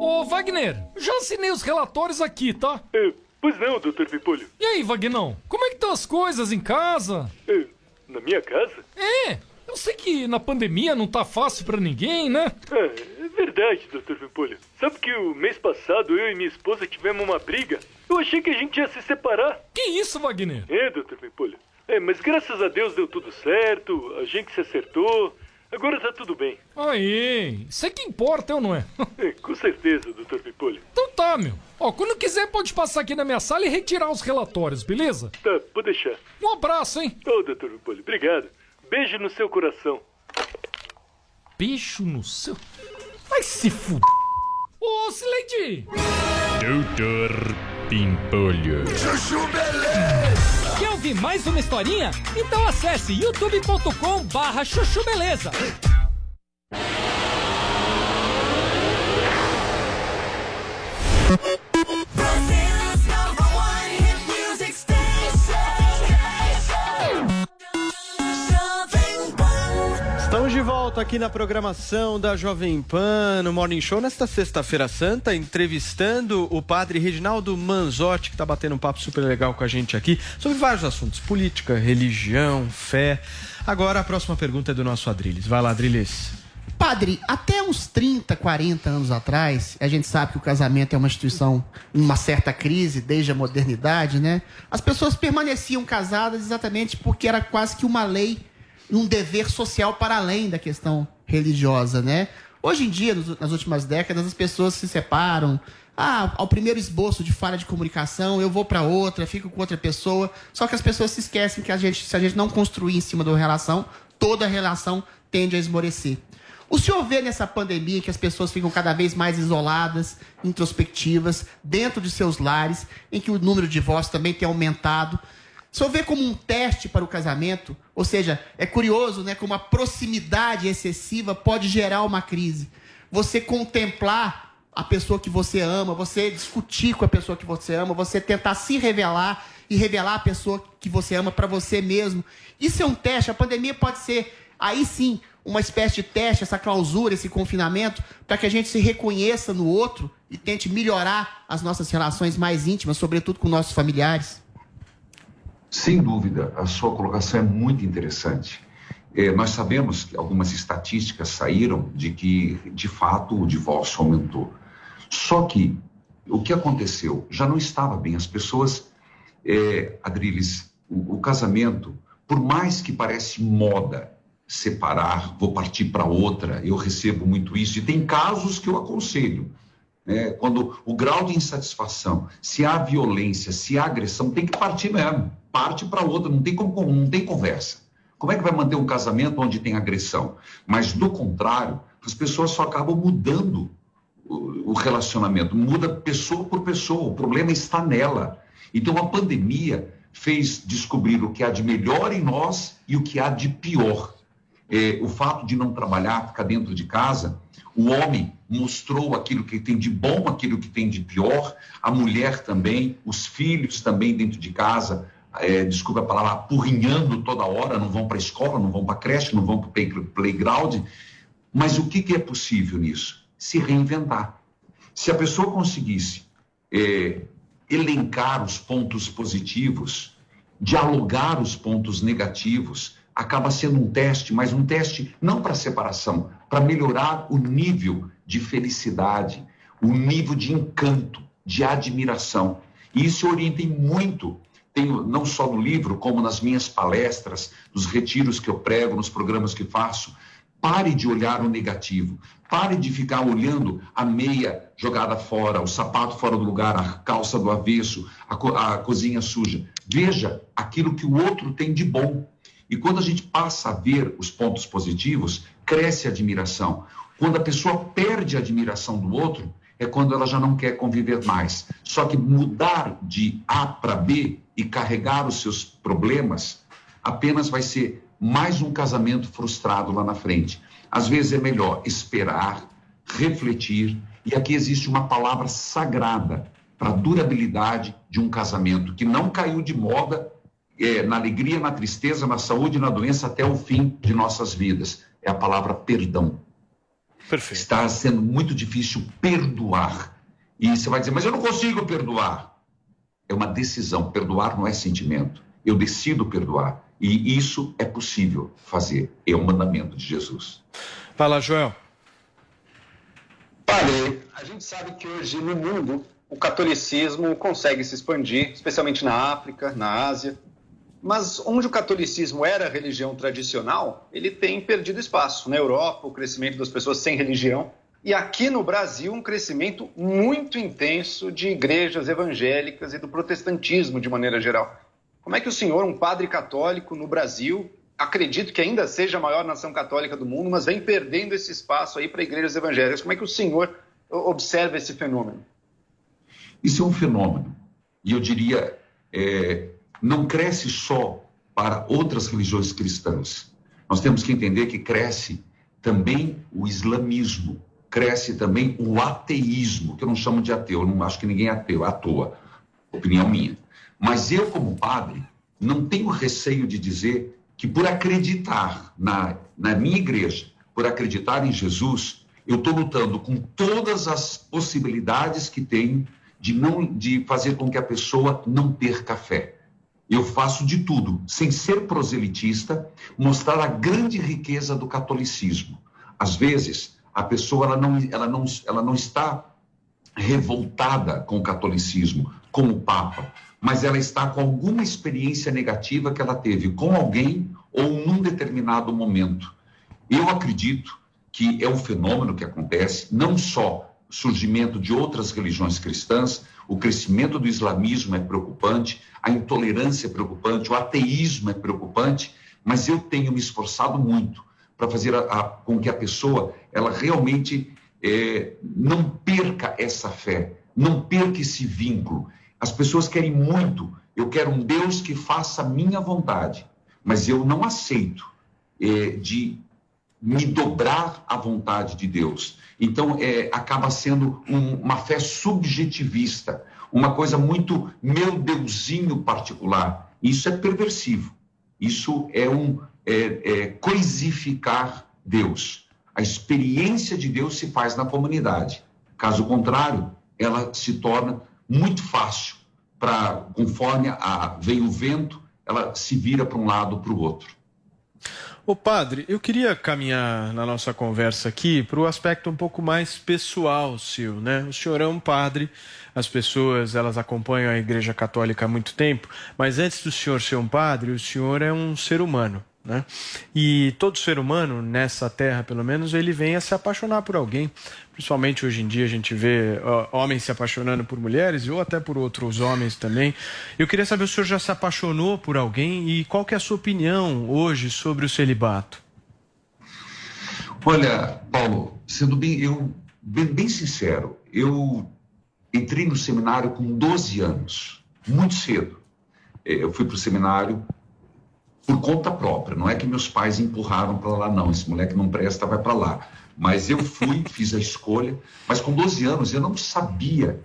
Ô, Wagner, já assinei os relatórios aqui, tá? É, pois não, doutor Pipolho. E aí, Vagnão? Como é que estão as coisas em casa? É, na minha casa? É, eu sei que na pandemia não tá fácil pra ninguém, né? É, é verdade, doutor Pipolho. Sabe que o mês passado eu e minha esposa tivemos uma briga? Eu achei que a gente ia se separar. Que isso, Wagner? É, doutor Pipolho. É, mas graças a Deus deu tudo certo, a gente se acertou, agora tá tudo bem. Aí, isso é que importa, ou não é? [LAUGHS] É, com certeza, doutor Pipolho. Então tá, meu. Ó, quando quiser pode passar aqui na minha sala e retirar os relatórios, beleza? Tá, pode deixar. Um abraço, hein? Ô, doutor Pipolho, obrigado. Beijo no seu coração. Beijo no seu... Vai se f... Ô, Sileidi! Doutor Pimpolho. Chuchu Beleza. Ouvir mais uma historinha? Então acesse youtube.com barra chuchu beleza. Volta aqui na programação da Jovem Pan, no Morning Show, nesta sexta-feira santa, entrevistando o padre Reginaldo Manzotti, que está batendo um papo super legal com a gente aqui, sobre vários assuntos, política, religião, fé. Agora a próxima pergunta é do nosso Adriles. Vai lá, Adriles. Padre, até uns 30, 40 anos atrás, a gente sabe que o casamento é uma instituição em uma certa crise desde a modernidade, né? As pessoas permaneciam casadas exatamente porque era quase que uma lei, um dever social para além da questão religiosa, né? Hoje em dia, nas últimas décadas, as pessoas se separam. Ah, ao primeiro esboço de falha de comunicação, eu vou para outra, fico com outra pessoa. Só que as pessoas se esquecem que a gente, se a gente não construir em cima de uma relação, toda relação tende a esmorecer. O senhor vê nessa pandemia que as pessoas ficam cada vez mais isoladas, introspectivas, dentro de seus lares, em que o número de divórcios também tem aumentado. Senhor vê como um teste para o casamento? Ou seja, é curioso, né, como a proximidade excessiva pode gerar uma crise. você contemplar a pessoa que você ama, você discutir com a pessoa que você ama, você tentar se revelar e revelar a pessoa que você ama para você mesmo. Isso é um teste. A pandemia pode ser, aí sim, uma espécie de teste, essa clausura, esse confinamento, para que a gente se reconheça no outro e tente melhorar as nossas relações mais íntimas, sobretudo com nossos familiares. Sem dúvida, a sua colocação é muito interessante. É, nós sabemos que algumas estatísticas saíram de que, de fato, o divórcio aumentou. Só que o que aconteceu? Já não estava bem. As pessoas, é, Adriles, o, o casamento, por mais que parece moda separar, vou partir para outra, eu recebo muito isso, e tem casos que eu aconselho. Né? Quando o grau de insatisfação, se há violência, se há agressão, tem que partir mesmo. Parte para outra, não tem, como, não tem conversa. Como é que vai manter um casamento onde tem agressão? Mas, do contrário, as pessoas só acabam mudando o, relacionamento, muda pessoa por pessoa, o problema está nela. Então, a pandemia fez descobrir o que há de melhor em nós e o que há de pior. É, o fato de não trabalhar, ficar dentro de casa, o homem mostrou aquilo que tem de bom, aquilo que tem de pior, a mulher também, os filhos também dentro de casa, é, desculpa a palavra, apurrinhando toda hora, não vão para a escola, não vão para a creche, não vão para o playground. Mas o que, que, é possível nisso? Se reinventar. Se a pessoa conseguisse é, elencar os pontos positivos, dialogar os pontos negativos, acaba sendo um teste, mas um teste não para separação, para melhorar o nível de felicidade, o nível de encanto, de admiração. E isso orienta muito, tenho não só no livro, como nas minhas palestras, nos retiros que eu prego, nos programas que faço. Pare de olhar o negativo. Pare de ficar olhando a meia jogada fora, o sapato fora do lugar, a calça do avesso, a, co a cozinha suja. Veja aquilo que o outro tem de bom. E quando a gente passa a ver os pontos positivos, cresce a admiração. Quando a pessoa perde a admiração do outro, é quando ela já não quer conviver mais. Só que mudar de A para B e carregar os seus problemas apenas vai ser mais um casamento frustrado lá na frente. Às vezes é melhor esperar, refletir, e aqui existe uma palavra sagrada para a durabilidade de um casamento que não caiu de moda é, na alegria, na tristeza, na saúde e na doença até o fim de nossas vidas. É a palavra perdão. Perfeito. Está sendo muito difícil perdoar. E você vai dizer, mas eu não consigo perdoar. É uma decisão. Perdoar não é sentimento. Eu decido perdoar. E isso é possível fazer. É o mandamento de Jesus. Fala, Joel. Padre, a gente sabe que hoje no mundo o catolicismo consegue se expandir, especialmente na África, na Ásia. Mas onde o catolicismo era religião tradicional, ele tem perdido espaço. Na Europa, o crescimento das pessoas sem religião. E aqui no Brasil, um crescimento muito intenso de igrejas evangélicas e do protestantismo de maneira geral. Como é que o senhor, um padre católico no Brasil, acredito que ainda seja a maior nação católica do mundo, mas vem perdendo esse espaço aí para igrejas evangélicas? Como é que o senhor observa esse fenômeno? Isso é um fenômeno. E eu diria, é, não cresce só para outras religiões cristãs. Nós temos que entender que cresce também o islamismo, cresce também o ateísmo, que eu não chamo de ateu, eu não acho que ninguém é ateu, à toa, opinião minha. Mas eu, como padre, não tenho receio de dizer que por acreditar na, na minha igreja, por acreditar em Jesus, eu estou lutando com todas as possibilidades que tenho de, não, de fazer com que a pessoa não perca a fé. Eu faço de tudo, sem ser proselitista, mostrar a grande riqueza do catolicismo. Às vezes, a pessoa ela não, ela não, ela não está revoltada com o catolicismo, com o Papa, mas ela está com alguma experiência negativa que ela teve com alguém ou num determinado momento. Eu acredito que é um fenômeno que acontece, não só surgimento de outras religiões cristãs, o crescimento do islamismo é preocupante, a intolerância é preocupante, o ateísmo é preocupante, mas eu tenho me esforçado muito para fazer a, a, com que a pessoa ela realmente é, não perca essa fé, não perca esse vínculo. As pessoas querem muito, eu quero um Deus que faça a minha vontade, mas eu não aceito é, de me dobrar à vontade de Deus. Então, é, acaba sendo um, uma fé subjetivista, uma coisa muito meu deusinho particular. Isso é perversivo. Isso é um é, é, coisificar Deus. A experiência de Deus se faz na comunidade. Caso contrário, ela se torna muito fácil para, conforme a, vem o vento, ela se vira para um lado para o outro. Ô padre, eu queria caminhar na nossa conversa aqui para o aspecto um pouco mais pessoal seu, né? O senhor é um padre, as pessoas elas acompanham a Igreja Católica há muito tempo, mas antes do senhor ser um padre, o senhor é um ser humano. Né? E todo ser humano, nessa terra pelo menos, ele vem a se apaixonar por alguém. Principalmente hoje em dia a gente vê homens se apaixonando por mulheres ou até por outros homens também. Eu queria saber se o senhor já se apaixonou por alguém e qual que é a sua opinião hoje sobre o celibato. Olha, Paulo, sendo bem, eu, bem, bem sincero, eu entrei no seminário com 12 anos, muito cedo. Eu fui para o seminário por conta própria. Não é que meus pais empurraram para lá, não. Esse moleque não presta, vai para lá. Mas eu fui, [LAUGHS] fiz a escolha. Mas com 12 anos eu não sabia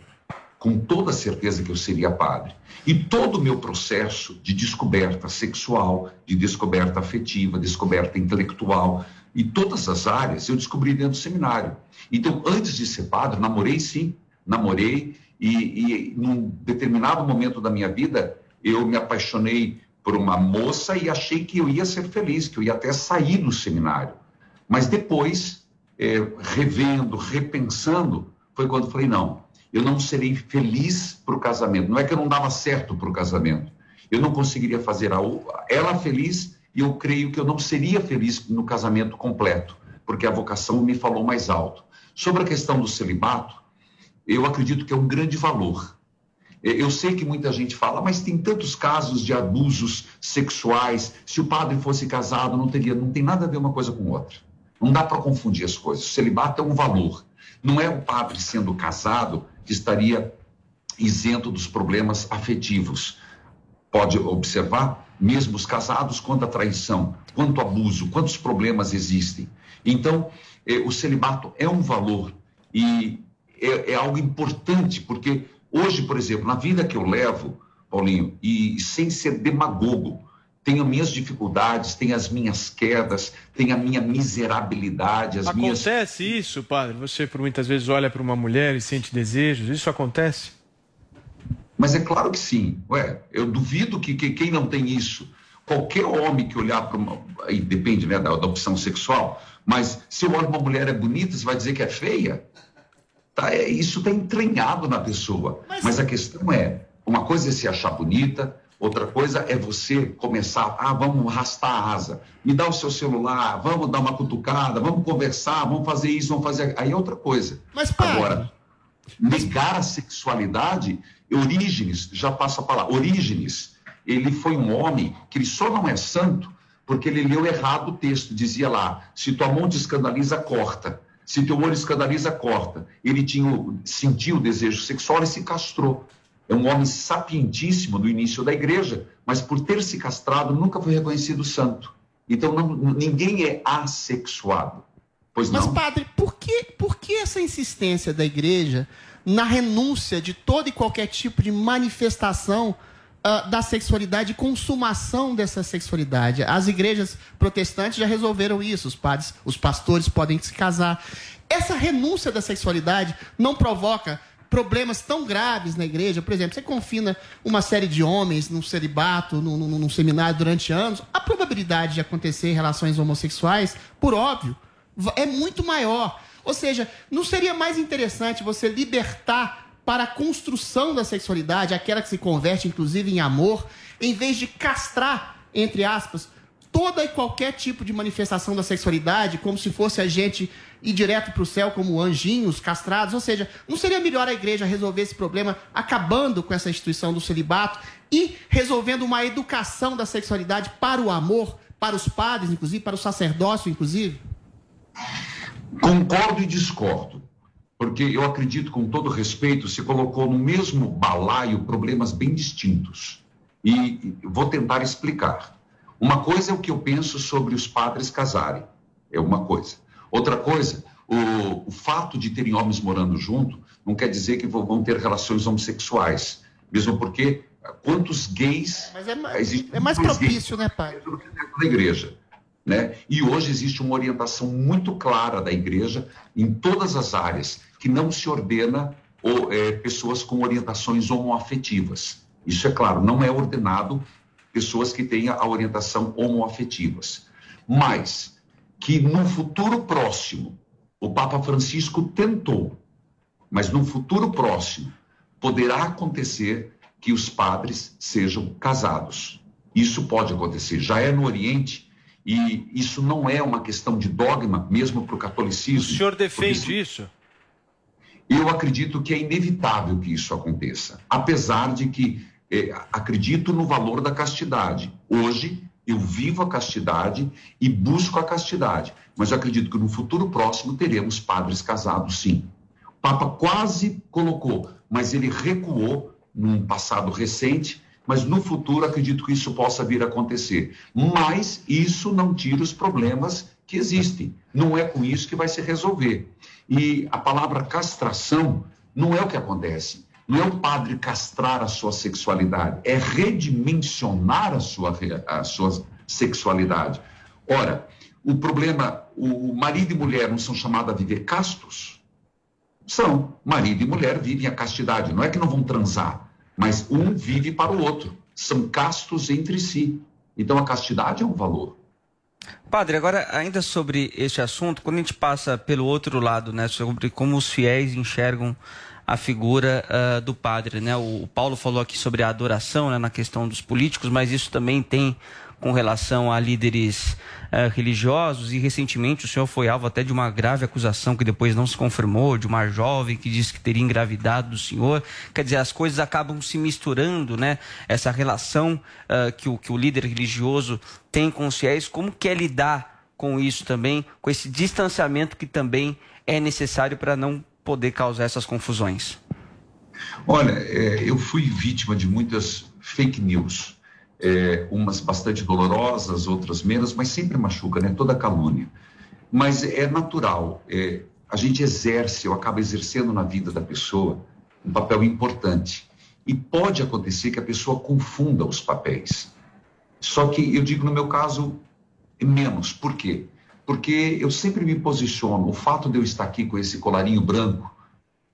com toda certeza que eu seria padre. E todo o meu processo de descoberta sexual, de descoberta afetiva, descoberta intelectual, e todas as áreas eu descobri dentro do seminário. Então, antes de ser padre, namorei sim, namorei, e, e num determinado momento da minha vida, eu me apaixonei por uma moça e achei que eu ia ser feliz, que eu ia até sair do seminário. Mas depois, é, revendo, repensando, foi quando falei: não, eu não serei feliz para o casamento. Não é que eu não dava certo para o casamento. Eu não conseguiria fazer a, ela feliz e eu creio que eu não seria feliz no casamento completo, porque a vocação me falou mais alto. Sobre a questão do celibato, eu acredito que é um grande valor. Eu sei que muita gente fala, mas tem tantos casos de abusos sexuais. Se o padre fosse casado, não teria, não tem nada a ver uma coisa com outra. Não dá para confundir as coisas. O celibato é um valor. Não é o padre sendo casado que estaria isento dos problemas afetivos. Pode observar, mesmo os casados, quanto traição, quanto abuso, quantos problemas existem. Então, eh, o celibato é um valor e é, é algo importante, porque Hoje, por exemplo, na vida que eu levo, Paulinho, e sem ser demagogo, tenho minhas dificuldades, tenho as minhas quedas, tenho a minha miserabilidade, as acontece minhas. Acontece isso, padre? Você por muitas vezes olha para uma mulher e sente desejos, isso acontece? Mas é claro que sim. Ué, eu duvido que, que quem não tem isso, qualquer homem que olhar para uma. Aí depende né, da, da opção sexual, mas se eu olho uma mulher é bonita, você vai dizer que é feia? Tá? É, isso está entranhado na pessoa. Mas... Mas a questão é: uma coisa é se achar bonita, outra coisa é você começar, ah, vamos arrastar a asa, me dá o seu celular, vamos dar uma cutucada, vamos conversar, vamos fazer isso, vamos fazer. Aí é outra coisa. Mas, pai... Agora, negar a sexualidade, Orígenes, já passa a palavra, Orígenes, ele foi um homem que ele só não é santo porque ele leu errado o texto, dizia lá, se tua mão te escandaliza, corta. Se teu olho escandaliza, corta. Ele tinha, sentiu o desejo sexual e se castrou. É um homem sapientíssimo do início da igreja, mas por ter se castrado nunca foi reconhecido santo. Então não, ninguém é assexuado. Pois mas, não. padre, por que, por que essa insistência da igreja na renúncia de todo e qualquer tipo de manifestação uh, da sexualidade, consumação dessa sexualidade. As igrejas protestantes já resolveram isso, os padres, os pastores podem se casar. Essa renúncia da sexualidade não provoca problemas tão graves na igreja, por exemplo, você confina uma série de homens num celibato, num, num, num, seminário durante anos, a probabilidade de acontecer relações homossexuais, por óbvio, é muito maior. Ou seja, não seria mais interessante você libertar para a construção da sexualidade, aquela que se converte inclusive em amor, em vez de castrar, entre aspas, toda e qualquer tipo de manifestação da sexualidade, como se fosse a gente ir direto para o céu como anjinhos castrados. Ou seja, não seria melhor a igreja resolver esse problema acabando com essa instituição do celibato e resolvendo uma educação da sexualidade para o amor, para os padres, inclusive, para o sacerdócio, inclusive? Concordo e discordo porque eu acredito, com todo respeito, se colocou no mesmo balaio problemas bem distintos. E vou tentar explicar. Uma coisa é o que eu penso sobre os padres casarem. É uma coisa. Outra coisa, o, o fato de terem homens morando junto não quer dizer que vão ter relações homossexuais. Mesmo porque quantos gays. Mas é mais, é mais mais gays propício, né, padre? da igreja. Né? E hoje existe uma orientação muito clara da igreja em todas as áreas, que não se ordena ou, é, pessoas com orientações homoafetivas. Isso é claro, não é ordenado pessoas que tenham a orientação homoafetivas. Mas que no futuro próximo, o Papa Francisco tentou, mas no futuro próximo, poderá acontecer que os padres sejam casados. Isso pode acontecer, já é no Oriente, e isso não é uma questão de dogma, mesmo para o catolicismo. O senhor defende porque isso? eu acredito que é inevitável que isso aconteça, apesar de que eh, acredito no valor da castidade. Hoje eu vivo a castidade e busco a castidade, mas eu acredito que no futuro próximo teremos padres casados, sim. O Papa quase colocou, mas ele recuou num passado recente. Mas no futuro acredito que isso possa vir a acontecer. Mas isso não tira os problemas que existem. Não é com isso que vai se resolver. E a palavra castração não é o que acontece. Não é o padre castrar a sua sexualidade, é redimensionar a sua, a sua sexualidade. Ora, o problema, o marido e mulher não são chamados a viver castos? São. Marido e mulher vivem a castidade. Não é que não vão transar, mas um vive para o outro. São castos entre si. Então a castidade é um valor. Padre, agora ainda sobre este assunto, quando a gente passa pelo outro lado, né, sobre como os fiéis enxergam a figura ah, do padre, né? O, o Paulo falou aqui sobre a adoração, né, na questão dos políticos, mas isso também tem com relação a líderes ah, religiosos e recentemente o senhor foi alvo até de uma grave acusação que depois não se confirmou, de uma jovem que disse que teria engravidado do senhor. Quer dizer, as coisas acabam se misturando, né? Essa relação ah, que, o, que o líder religioso tem com os fiéis, como que é lidar com isso também, com esse distanciamento que também é necessário para não poder causar essas confusões? Olha, é, eu fui vítima de muitas fake news, É, umas bastante dolorosas, outras menos, mas sempre machuca, né? Toda calúnia. Mas é natural, é, a gente exerce, ou acaba exercendo na vida da pessoa um papel importante. E pode acontecer que a pessoa confunda os papéis. Só que eu digo, no meu caso, menos. Por quê? Porque eu sempre me posiciono, o fato de eu estar aqui com esse colarinho branco,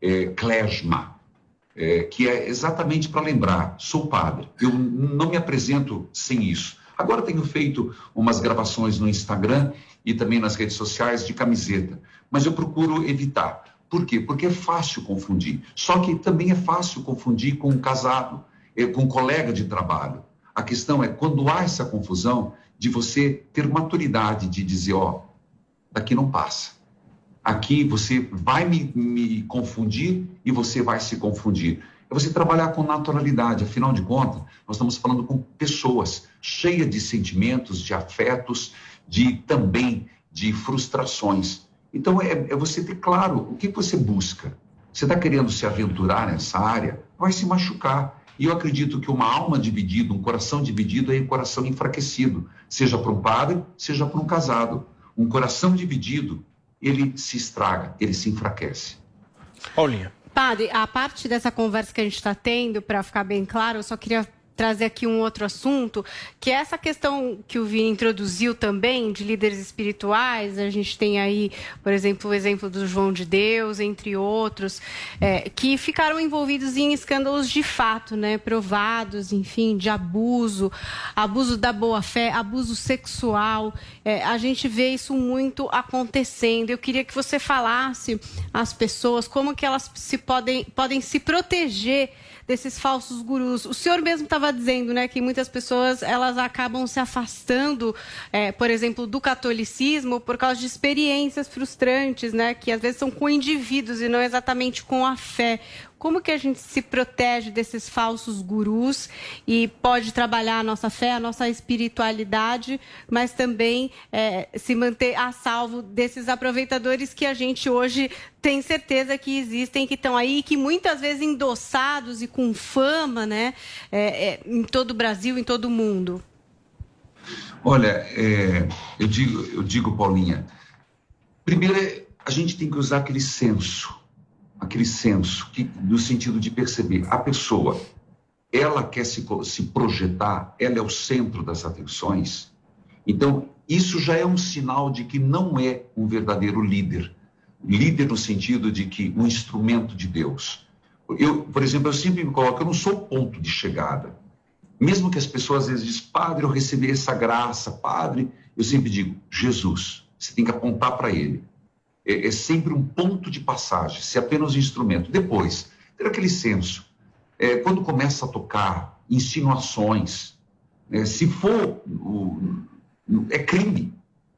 é, klezma, é, que é exatamente para lembrar, sou padre, eu não me apresento sem isso. Agora tenho feito umas gravações no Instagram e também nas redes sociais de camiseta, mas eu procuro evitar. Por quê? Porque é fácil confundir. Só que também é fácil confundir com um casado, eh, com um colega de trabalho. A questão é quando há essa confusão de você ter maturidade de dizer, ó, daqui não passa. Aqui você vai me, me confundir e você vai se confundir. É você trabalhar com naturalidade. Afinal de contas, nós estamos falando com pessoas cheias de sentimentos, de afetos, de também de frustrações. Então é, é você ter claro o que você busca. Você está querendo se aventurar nessa área, vai se machucar. E eu acredito que uma alma dividida, um coração dividido é um coração enfraquecido, seja para um padre, seja para um casado. Um coração dividido, ele se estraga, ele se enfraquece. Paulinha. Padre, a parte dessa conversa que a gente está tendo, para ficar bem claro, eu só queria trazer aqui um outro assunto, que é essa questão que o Vini introduziu também, de líderes espirituais. A gente tem aí, por exemplo, o exemplo do João de Deus, entre outros, é, que ficaram envolvidos em escândalos de fato, né? Provados, enfim, de abuso, abuso da boa-fé, abuso sexual. É, a gente vê isso muito acontecendo. Eu queria que você falasse às pessoas como que elas se podem, podem se proteger desses falsos gurus. O senhor mesmo estava dizendo, né, que muitas pessoas elas acabam se afastando, é, por exemplo, do catolicismo por causa de experiências frustrantes, né, que às vezes são com indivíduos e não exatamente com a fé. Como que a gente se protege desses falsos gurus e pode trabalhar a nossa fé, a nossa espiritualidade, mas também é, se manter a salvo desses aproveitadores que a gente hoje tem certeza que existem, que estão aí, que muitas vezes endossados e com fama, né, é, é, em todo o Brasil, em todo o mundo. Olha, é, eu, digo, eu digo, Paulinha, Primeiro, é, a gente tem que usar aquele senso, aquele senso, que, no sentido de perceber a pessoa, ela quer se, se projetar, ela é o centro das atenções. Então, isso já é um sinal de que não é um verdadeiro líder. Líder no sentido de que um instrumento de Deus. Eu, por exemplo, eu sempre me coloco, eu não sou ponto de chegada. Mesmo que as pessoas às vezes dizem, padre, eu recebi essa graça, padre, eu sempre digo, Jesus, você tem que apontar para ele. É, é, sempre um ponto de passagem, se apenas um instrumento. Depois, ter aquele senso. É, quando começa a tocar insinuações, né, se for. O, é crime.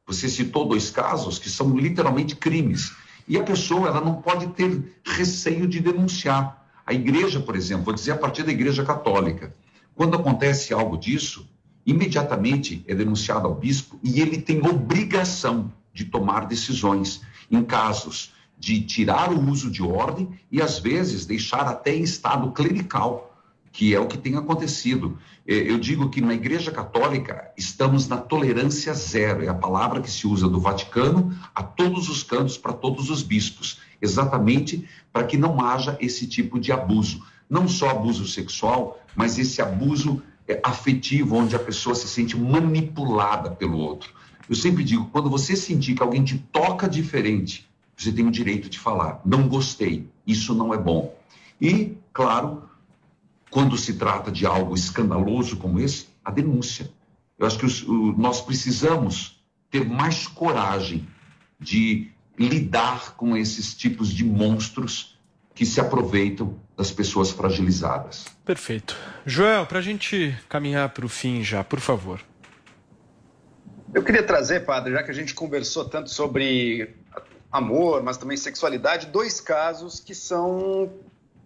Você citou dois casos que são literalmente crimes. E a pessoa ela não pode ter receio de denunciar. A igreja, por exemplo, vou dizer a partir da igreja católica, quando acontece algo disso, imediatamente é denunciado ao bispo e ele tem obrigação de tomar decisões em casos de tirar o uso de ordem e, às vezes, deixar até em estado clerical, que é o que tem acontecido. É, eu digo que na Igreja Católica estamos na tolerância zero, é a palavra que se usa do Vaticano a todos os cantos, para todos os bispos, exatamente para que não haja esse tipo de abuso. Não só abuso sexual, mas esse abuso é, afetivo, onde a pessoa se sente manipulada pelo outro. Eu sempre digo, quando você sentir que alguém te toca diferente, você tem o direito de falar, não gostei, isso não é bom. E, claro, quando se trata de algo escandaloso como esse, a denúncia. Eu acho que os, o, nós precisamos ter mais coragem de lidar com esses tipos de monstros que se aproveitam das pessoas fragilizadas. Perfeito. Joel, para a gente caminhar para o fim já, por favor. Eu queria trazer, padre, já que a gente conversou tanto sobre amor, mas também sexualidade, dois casos que são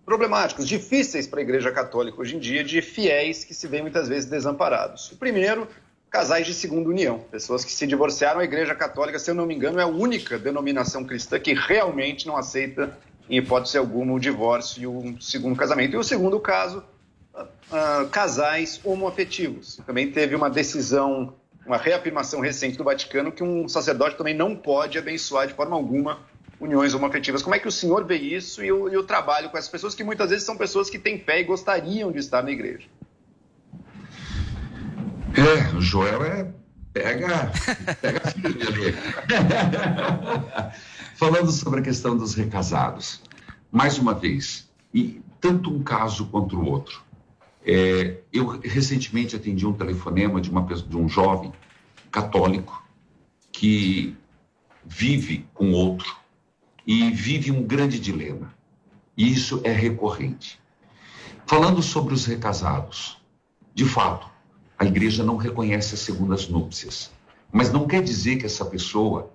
problemáticos, difíceis para a Igreja Católica hoje em dia, de fiéis que se veem muitas vezes desamparados. O primeiro, casais de segunda união, pessoas que se divorciaram. A Igreja Católica, se eu não me engano, é a única denominação cristã que realmente não aceita em hipótese alguma, o divórcio e o segundo casamento. E o segundo caso, uh, casais homoafetivos. Também teve uma decisão, uma reafirmação recente do Vaticano que um sacerdote também não pode abençoar de forma alguma uniões homoafetivas. Como é que o senhor vê isso e o, e o trabalho com essas pessoas que muitas vezes são pessoas que têm fé e gostariam de estar na igreja? É, o Joel é pega, pega firme [LAUGHS] Falando sobre a questão dos recasados, mais uma vez, e tanto um caso quanto o outro. É, eu recentemente atendi um telefonema de, uma, de um jovem católico que vive com outro e vive um grande dilema. E isso é recorrente. Falando sobre os recasados, de fato, a igreja não reconhece as segundas núpcias, mas não quer dizer que essa pessoa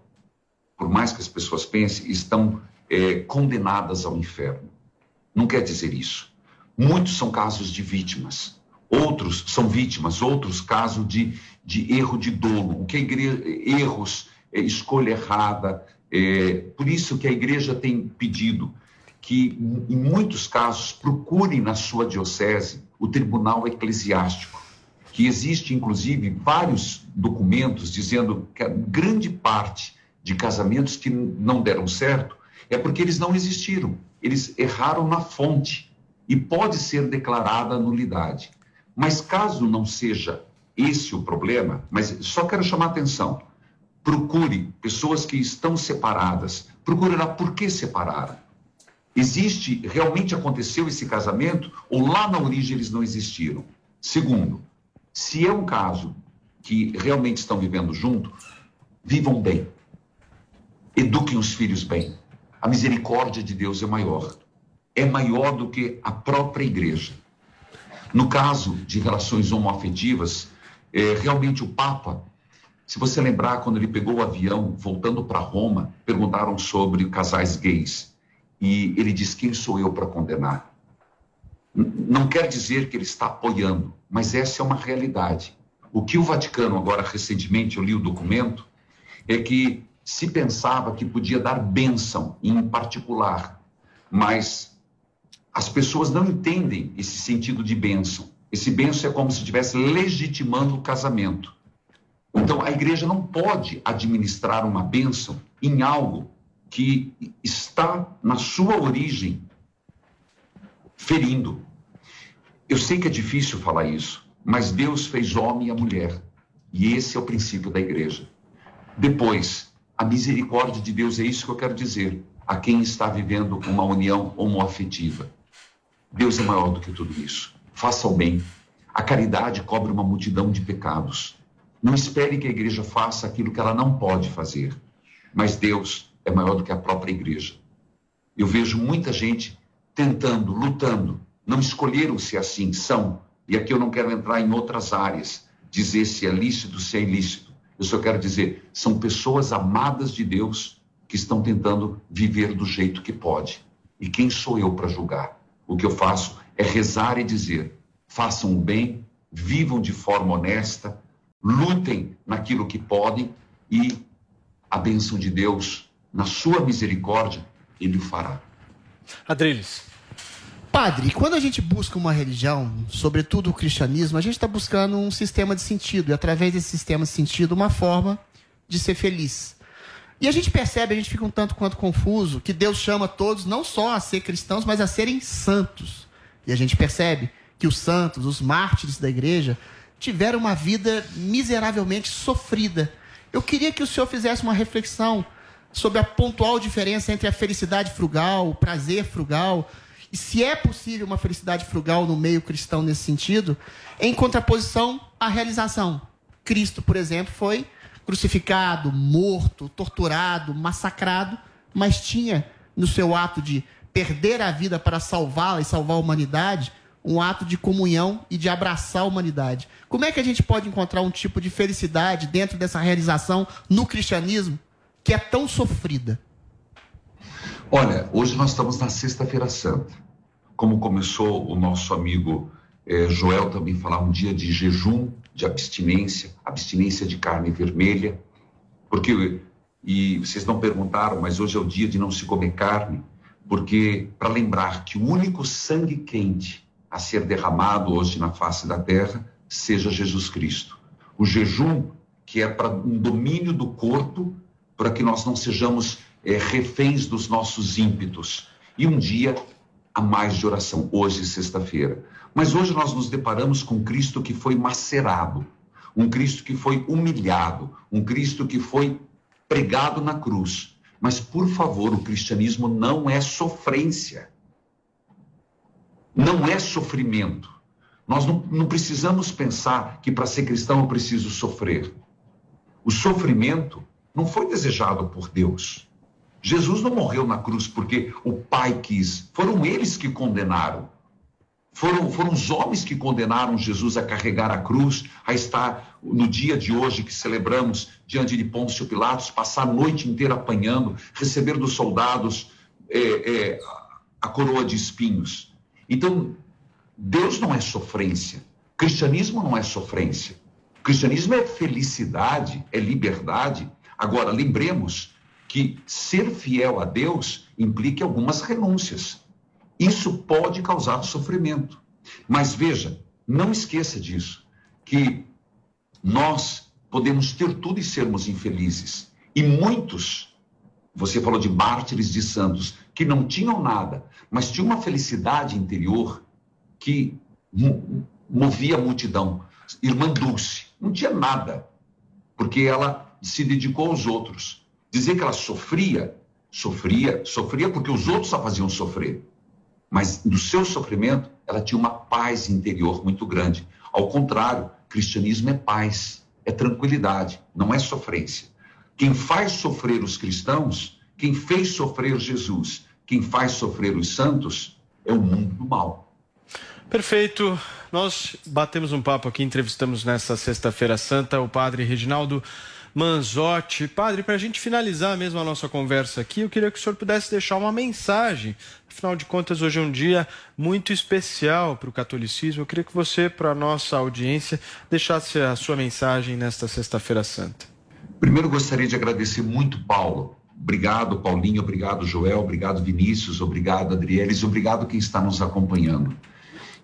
por mais que as pessoas pensem, estão é, condenadas ao inferno. Não quer dizer isso. Muitos são casos de vítimas, outros são vítimas, outros casos de, de erro de dolo, o que a igreja, erros, é, escolha errada. É, por isso que a igreja tem pedido que, em muitos casos, procurem na sua diocese o tribunal eclesiástico, que existe, inclusive, vários documentos dizendo que a grande parte de casamentos que não deram certo é porque eles não existiram. Eles erraram na fonte e pode ser declarada nulidade. Mas caso não seja esse o problema, mas só quero chamar atenção. Procure pessoas que estão separadas, procure lá por que separaram. Existe, realmente aconteceu esse casamento ou lá na origem eles não existiram? Segundo, se é um caso que realmente estão vivendo junto, vivam bem Eduquem os filhos bem. A misericórdia de Deus é maior. É maior do que a própria igreja. No caso de relações homoafetivas, é, realmente o Papa, se você lembrar, quando ele pegou o avião voltando para Roma, perguntaram sobre casais gays. E ele diz: Quem sou eu para condenar? Não quer dizer que ele está apoiando, mas essa é uma realidade. O que o Vaticano, agora recentemente, eu li o documento, é que se pensava que podia dar bênção em particular, mas as pessoas não entendem esse sentido de bênção. Esse bênção é como se estivesse legitimando o casamento. Então, a igreja não pode administrar uma bênção em algo que está na sua origem ferindo. Eu sei que é difícil falar isso, mas Deus fez homem e a mulher. E esse é o princípio da igreja. Depois, a misericórdia de Deus é isso que eu quero dizer a quem está vivendo uma união homoafetiva. Deus é maior do que tudo isso. Faça o bem. A caridade cobre uma multidão de pecados. Não espere que a igreja faça aquilo que ela não pode fazer. Mas Deus é maior do que a própria igreja. Eu vejo muita gente tentando, lutando. Não escolheram se assim são. E aqui eu não quero entrar em outras áreas, dizer se é lícito, se é ilícito. Eu só quero dizer, são pessoas amadas de Deus que estão tentando viver do jeito que pode. E quem sou eu para julgar? O que eu faço é rezar e dizer: façam o bem, vivam de forma honesta, lutem naquilo que podem e a bênção de Deus, na sua misericórdia, ele o fará. Adriles. Padre, quando a gente busca uma religião, sobretudo o cristianismo, a gente está buscando um sistema de sentido, e através desse sistema de sentido, uma forma de ser feliz. E a gente percebe, a gente fica um tanto quanto confuso, que Deus chama todos não só a ser cristãos, mas a serem santos. E a gente percebe que os santos, os mártires da igreja, tiveram uma vida miseravelmente sofrida. Eu queria que o senhor fizesse uma reflexão sobre a pontual diferença entre a felicidade frugal, o prazer frugal, e se é possível uma felicidade frugal no meio cristão nesse sentido, em contraposição à realização. Cristo, por exemplo, foi crucificado, morto, torturado, massacrado, mas tinha no seu ato de perder a vida para salvá-la e salvar a humanidade, um ato de comunhão e de abraçar a humanidade. Como é que a gente pode encontrar um tipo de felicidade dentro dessa realização no cristianismo que é tão sofrida? Olha, hoje nós estamos na Sexta-feira Santa. Como começou o nosso amigo eh, Joel também falar, um dia de jejum, de abstinência, abstinência de carne vermelha, porque, e vocês não perguntaram, mas hoje é o dia de não se comer carne, porque para lembrar que o único sangue quente a ser derramado hoje na face da terra seja Jesus Cristo. O jejum, que é para um domínio do corpo, para que nós não sejamos é, reféns dos nossos ímpetos. E um dia a mais de oração, hoje, sexta-feira. Mas hoje nós nos deparamos com Cristo que foi macerado, um Cristo que foi humilhado, um Cristo que foi pregado na cruz. Mas, por favor, o cristianismo não é sofrência. Não é sofrimento. Nós não, não precisamos pensar que para ser cristão eu preciso sofrer. O sofrimento não foi desejado por Deus. Jesus não morreu na cruz porque o Pai quis. Foram eles que condenaram. Foram, foram os homens que condenaram Jesus a carregar a cruz, a estar no dia de hoje que celebramos diante de Pôncio Pilatos, passar a noite inteira apanhando, receber dos soldados é, é, a coroa de espinhos. Então, Deus não é sofrência. Cristianismo não é sofrência. Cristianismo é felicidade, é liberdade. Agora, lembremos que ser fiel a Deus implica algumas renúncias. Isso pode causar sofrimento. Mas veja, não esqueça disso, que nós podemos ter tudo e sermos infelizes. E muitos, você falou de mártires de santos, que não tinham nada, mas tinham uma felicidade interior que movia a multidão. Irmã Dulce, não tinha nada, porque ela se dedicou aos outros. Dizer que ela sofria, sofria, sofria porque os outros a faziam sofrer. Mas no seu sofrimento, ela tinha uma paz interior muito grande. Ao contrário, cristianismo é paz, é tranquilidade, não é sofrência. Quem faz sofrer os cristãos, quem fez sofrer Jesus, quem faz sofrer os santos, é o mundo do mal. Perfeito. Nós batemos um papo aqui, entrevistamos nessa Sexta-feira Santa o padre Reginaldo Manzotti. Padre, para a gente finalizar mesmo a nossa conversa aqui, eu queria que o senhor pudesse deixar uma mensagem. Afinal de contas, hoje é um dia muito especial para o catolicismo. Eu queria que você, para a nossa audiência, deixasse a sua mensagem nesta Sexta-feira Santa. Primeiro, gostaria de agradecer muito, Paulo. Obrigado, Paulinho. Obrigado, Joel. Obrigado, Vinícius. Obrigado, Adrieles. Obrigado quem está nos acompanhando.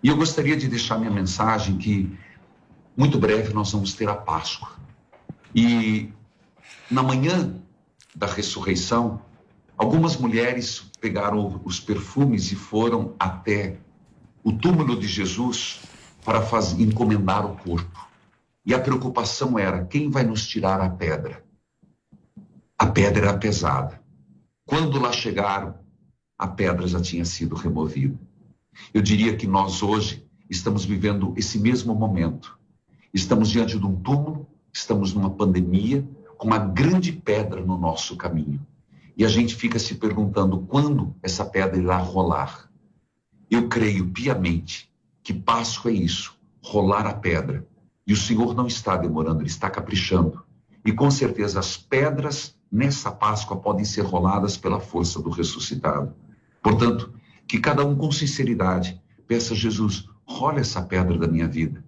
E eu gostaria de deixar minha mensagem que muito breve nós vamos ter a Páscoa. E na manhã da ressurreição, algumas mulheres pegaram os perfumes e foram até o túmulo de Jesus para encomendar o corpo. E a preocupação era: quem vai nos tirar a pedra? A pedra era pesada. Quando lá chegaram, a pedra já tinha sido removida. Eu diria que nós hoje estamos vivendo esse mesmo momento. Estamos diante de um túmulo, estamos numa pandemia, com uma grande pedra no nosso caminho. E a gente fica se perguntando quando essa pedra irá rolar. Eu creio piamente que Páscoa é isso, rolar a pedra. E o Senhor não está demorando, ele está caprichando. E com certeza as pedras nessa Páscoa podem ser roladas pela força do ressuscitado. Portanto, que cada um com sinceridade peça a Jesus, rola essa pedra da minha vida,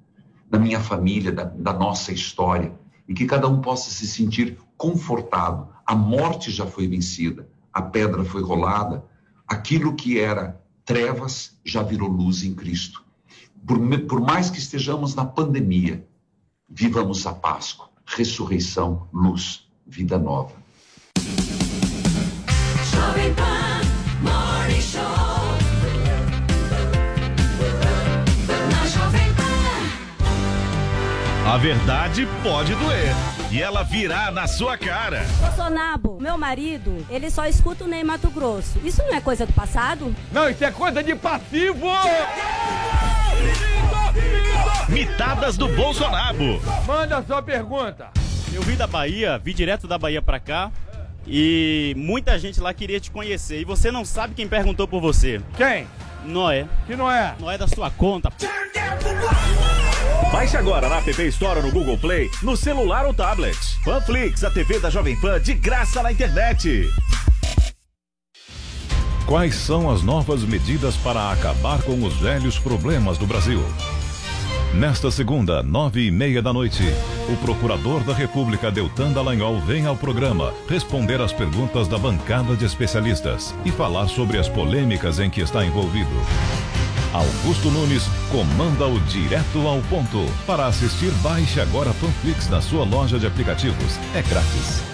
da minha família, da, da nossa história, e que cada um possa se sentir confortado. A morte já foi vencida, a pedra foi rolada, aquilo que era trevas já virou luz em Cristo. Por, por mais que estejamos na pandemia, vivamos a Páscoa, ressurreição, luz, vida nova. A verdade pode doer. E ela virá na sua cara. Bolsonaro, meu marido, ele só escuta o Ney Mato Grosso. Isso não é coisa do passado? Não, isso é coisa de passivo! Mitadas do Bolsonaro. Manda a sua pergunta. Eu vim da Bahia, vim direto da Bahia pra cá. E muita gente lá queria te conhecer. E você não sabe quem perguntou por você. Quem? Noé. Que não é? Noé da sua conta. Baixe agora na App Store no Google Play, no celular ou tablet. Panflix, a TV da Jovem Pan de graça na internet. Quais são as novas medidas para acabar com os velhos problemas do Brasil? Nesta segunda, nove e meia da noite, o Procurador da República Deltan Dallagnol vem ao programa responder às perguntas da bancada de especialistas e falar sobre as polêmicas em que está envolvido. Augusto Nunes comanda o direto ao ponto. Para assistir, baixe agora Panflix na sua loja de aplicativos. É grátis.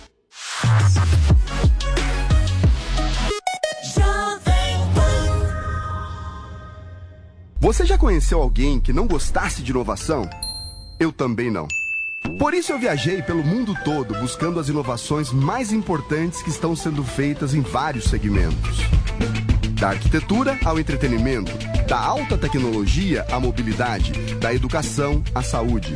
Você já conheceu alguém que não gostasse de inovação? Eu também não. Por isso eu viajei pelo mundo todo buscando as inovações mais importantes que estão sendo feitas em vários segmentos. Da arquitetura ao entretenimento, da alta tecnologia à mobilidade, da educação à saúde.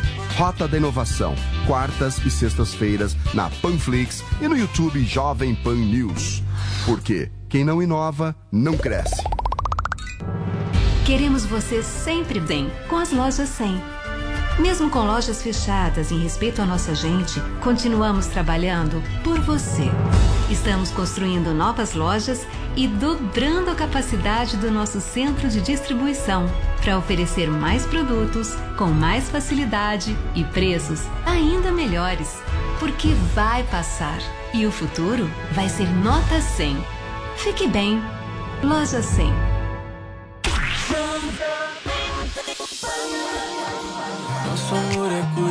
Rota da Inovação, quartas e sextas-feiras na Panflix e no YouTube Jovem Pan News. Porque quem não inova, não cresce. Queremos você sempre bem com as lojas 100. Mesmo com lojas fechadas em respeito à nossa gente, continuamos trabalhando por você. Estamos construindo novas lojas e dobrando a capacidade do nosso centro de distribuição para oferecer mais produtos com mais facilidade e preços ainda melhores. Porque vai passar e o futuro vai ser nota 100. Fique bem. Loja 100. Nosso amor é coringa,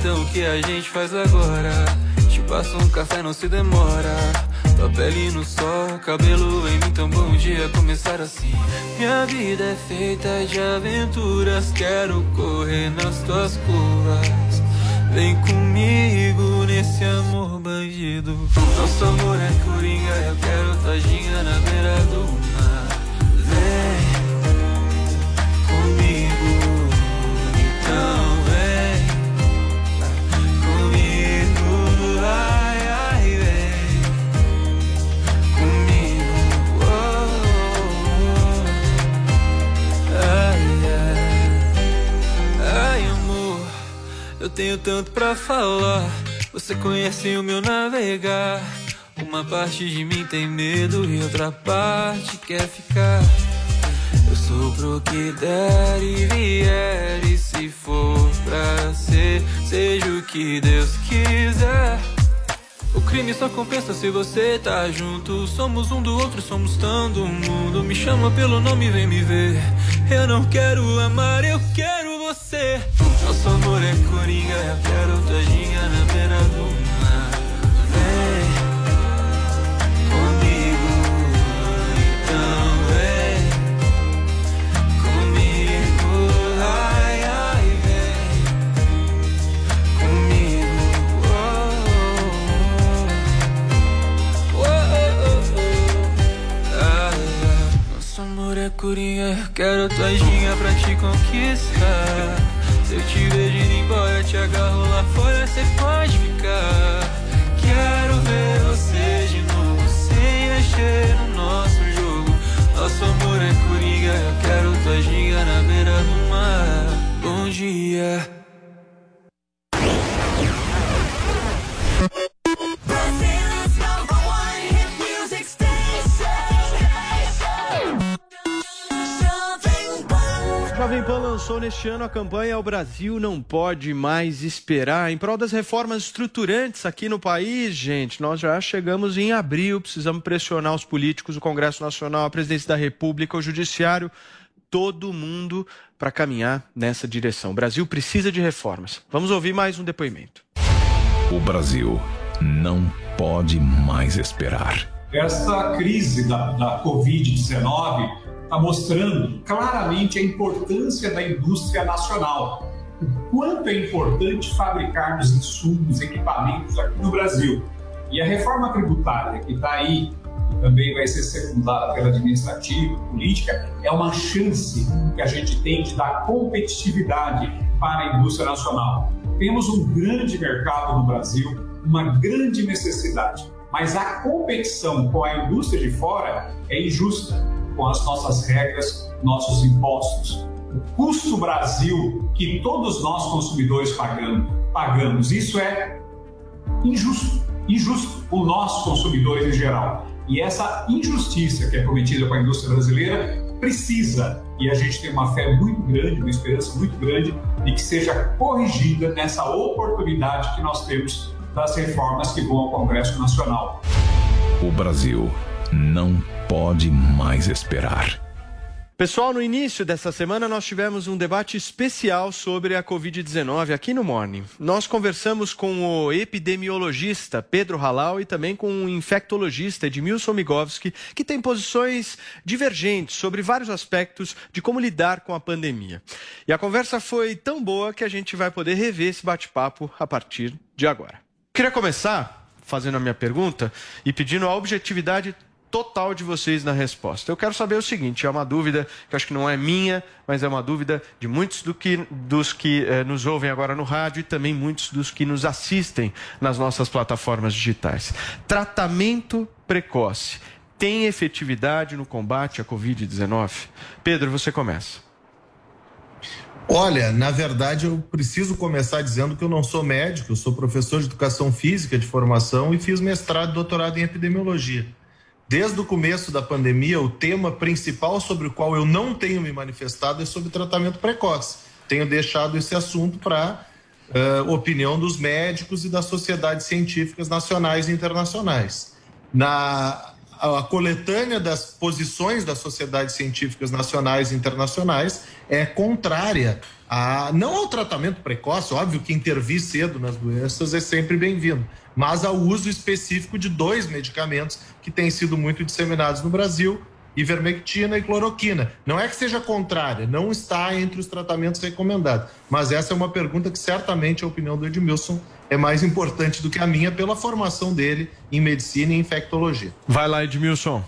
então o que a gente faz agora? Te passo um café, não se demora. Tua pele no sol, cabelo em mim, tão bom dia começar assim. Minha vida é feita de aventuras, quero correr nas tuas curvas. Vem comigo nesse amor bandido. Nosso amor é coringa, eu quero tua ginga na beira do mar. Eu tenho tanto pra falar. Você conhece o meu navegar. Uma parte de mim tem medo e outra parte quer ficar. Eu sou pro que der e vier. E se for pra ser, seja o que Deus quiser. O crime só compensa se você tá junto. Somos um do outro, somos tanto mundo. Me chama pelo nome, vem me ver. Eu não quero amar, eu quero você. Nosso amor é coringa, quero tua ginga na beira do Eu quero tua ginga pra te conquistar. Se eu te vejo indo embora, te agarro lá fora, cê pode ficar. Quero ver você de novo, sem mexer no nosso jogo. Nosso amor é coringa, eu quero tua ginga na beira do mar. Bom dia. Pan lançou neste ano a campanha O Brasil Não Pode Mais Esperar, em prol das reformas estruturantes aqui no país, gente. Nós já chegamos em abril, precisamos pressionar os políticos, o Congresso Nacional, a Presidência da República, o Judiciário, todo mundo para caminhar nessa direção. O Brasil precisa de reformas. Vamos ouvir mais um depoimento. O Brasil não pode mais esperar. Esta crise da, da Covid-19 está mostrando claramente a importância da indústria nacional. O quanto é importante fabricarmos insumos, equipamentos aqui no Brasil. E a reforma tributária que está aí, que também vai ser secundada pela administrativa, política, é uma chance que a gente tem de dar competitividade para a indústria nacional. Temos um grande mercado no Brasil, uma grande necessidade, mas a competição com a indústria de fora é injusta com as nossas regras, nossos impostos. O custo Brasil que todos nós consumidores pagamos, pagamos isso é injusto, injusto com nós consumidores em geral. E essa injustiça que é cometida com a indústria brasileira precisa, e a gente tem uma fé muito grande, uma esperança muito grande, de que seja corrigida nessa oportunidade que nós temos das reformas que vão ao Congresso Nacional. O Brasil não pode mais esperar. Pessoal, no início dessa semana nós tivemos um debate especial sobre a Covid-19 aqui no Morning. Nós conversamos com o epidemiologista Pedro Halal e também com o infectologista Edmilson Migovski, que tem posições divergentes sobre vários aspectos de como lidar com a pandemia. E a conversa foi tão boa que a gente vai poder rever esse bate-papo a partir de agora. Queria começar fazendo a minha pergunta e pedindo a objetividade total de vocês na resposta. Eu quero saber o seguinte: é uma dúvida que acho que não é minha, mas é uma dúvida de muitos do que, dos que eh, nos ouvem agora no rádio e também muitos dos que nos assistem nas nossas plataformas digitais. Tratamento precoce tem efetividade no combate à Covid-19? Pedro, você começa. Olha, na verdade, eu preciso começar dizendo que eu não sou médico, eu sou professor de educação física de formação e fiz mestrado e doutorado em epidemiologia. Desde o começo da pandemia, o tema principal sobre o qual eu não tenho me manifestado é sobre tratamento precoce. Tenho deixado esse assunto para uh, opinião dos médicos e das sociedades científicas nacionais e internacionais. Na a coletânea das posições das sociedades científicas nacionais e internacionais é contrária a não ao tratamento precoce, óbvio que intervir cedo nas doenças é sempre bem-vindo, mas ao uso específico de dois medicamentos que têm sido muito disseminados no Brasil, ivermectina e cloroquina. Não é que seja contrária, não está entre os tratamentos recomendados, mas essa é uma pergunta que certamente a opinião do Edmilson é mais importante do que a minha pela formação dele em medicina e infectologia. Vai lá, Edmilson.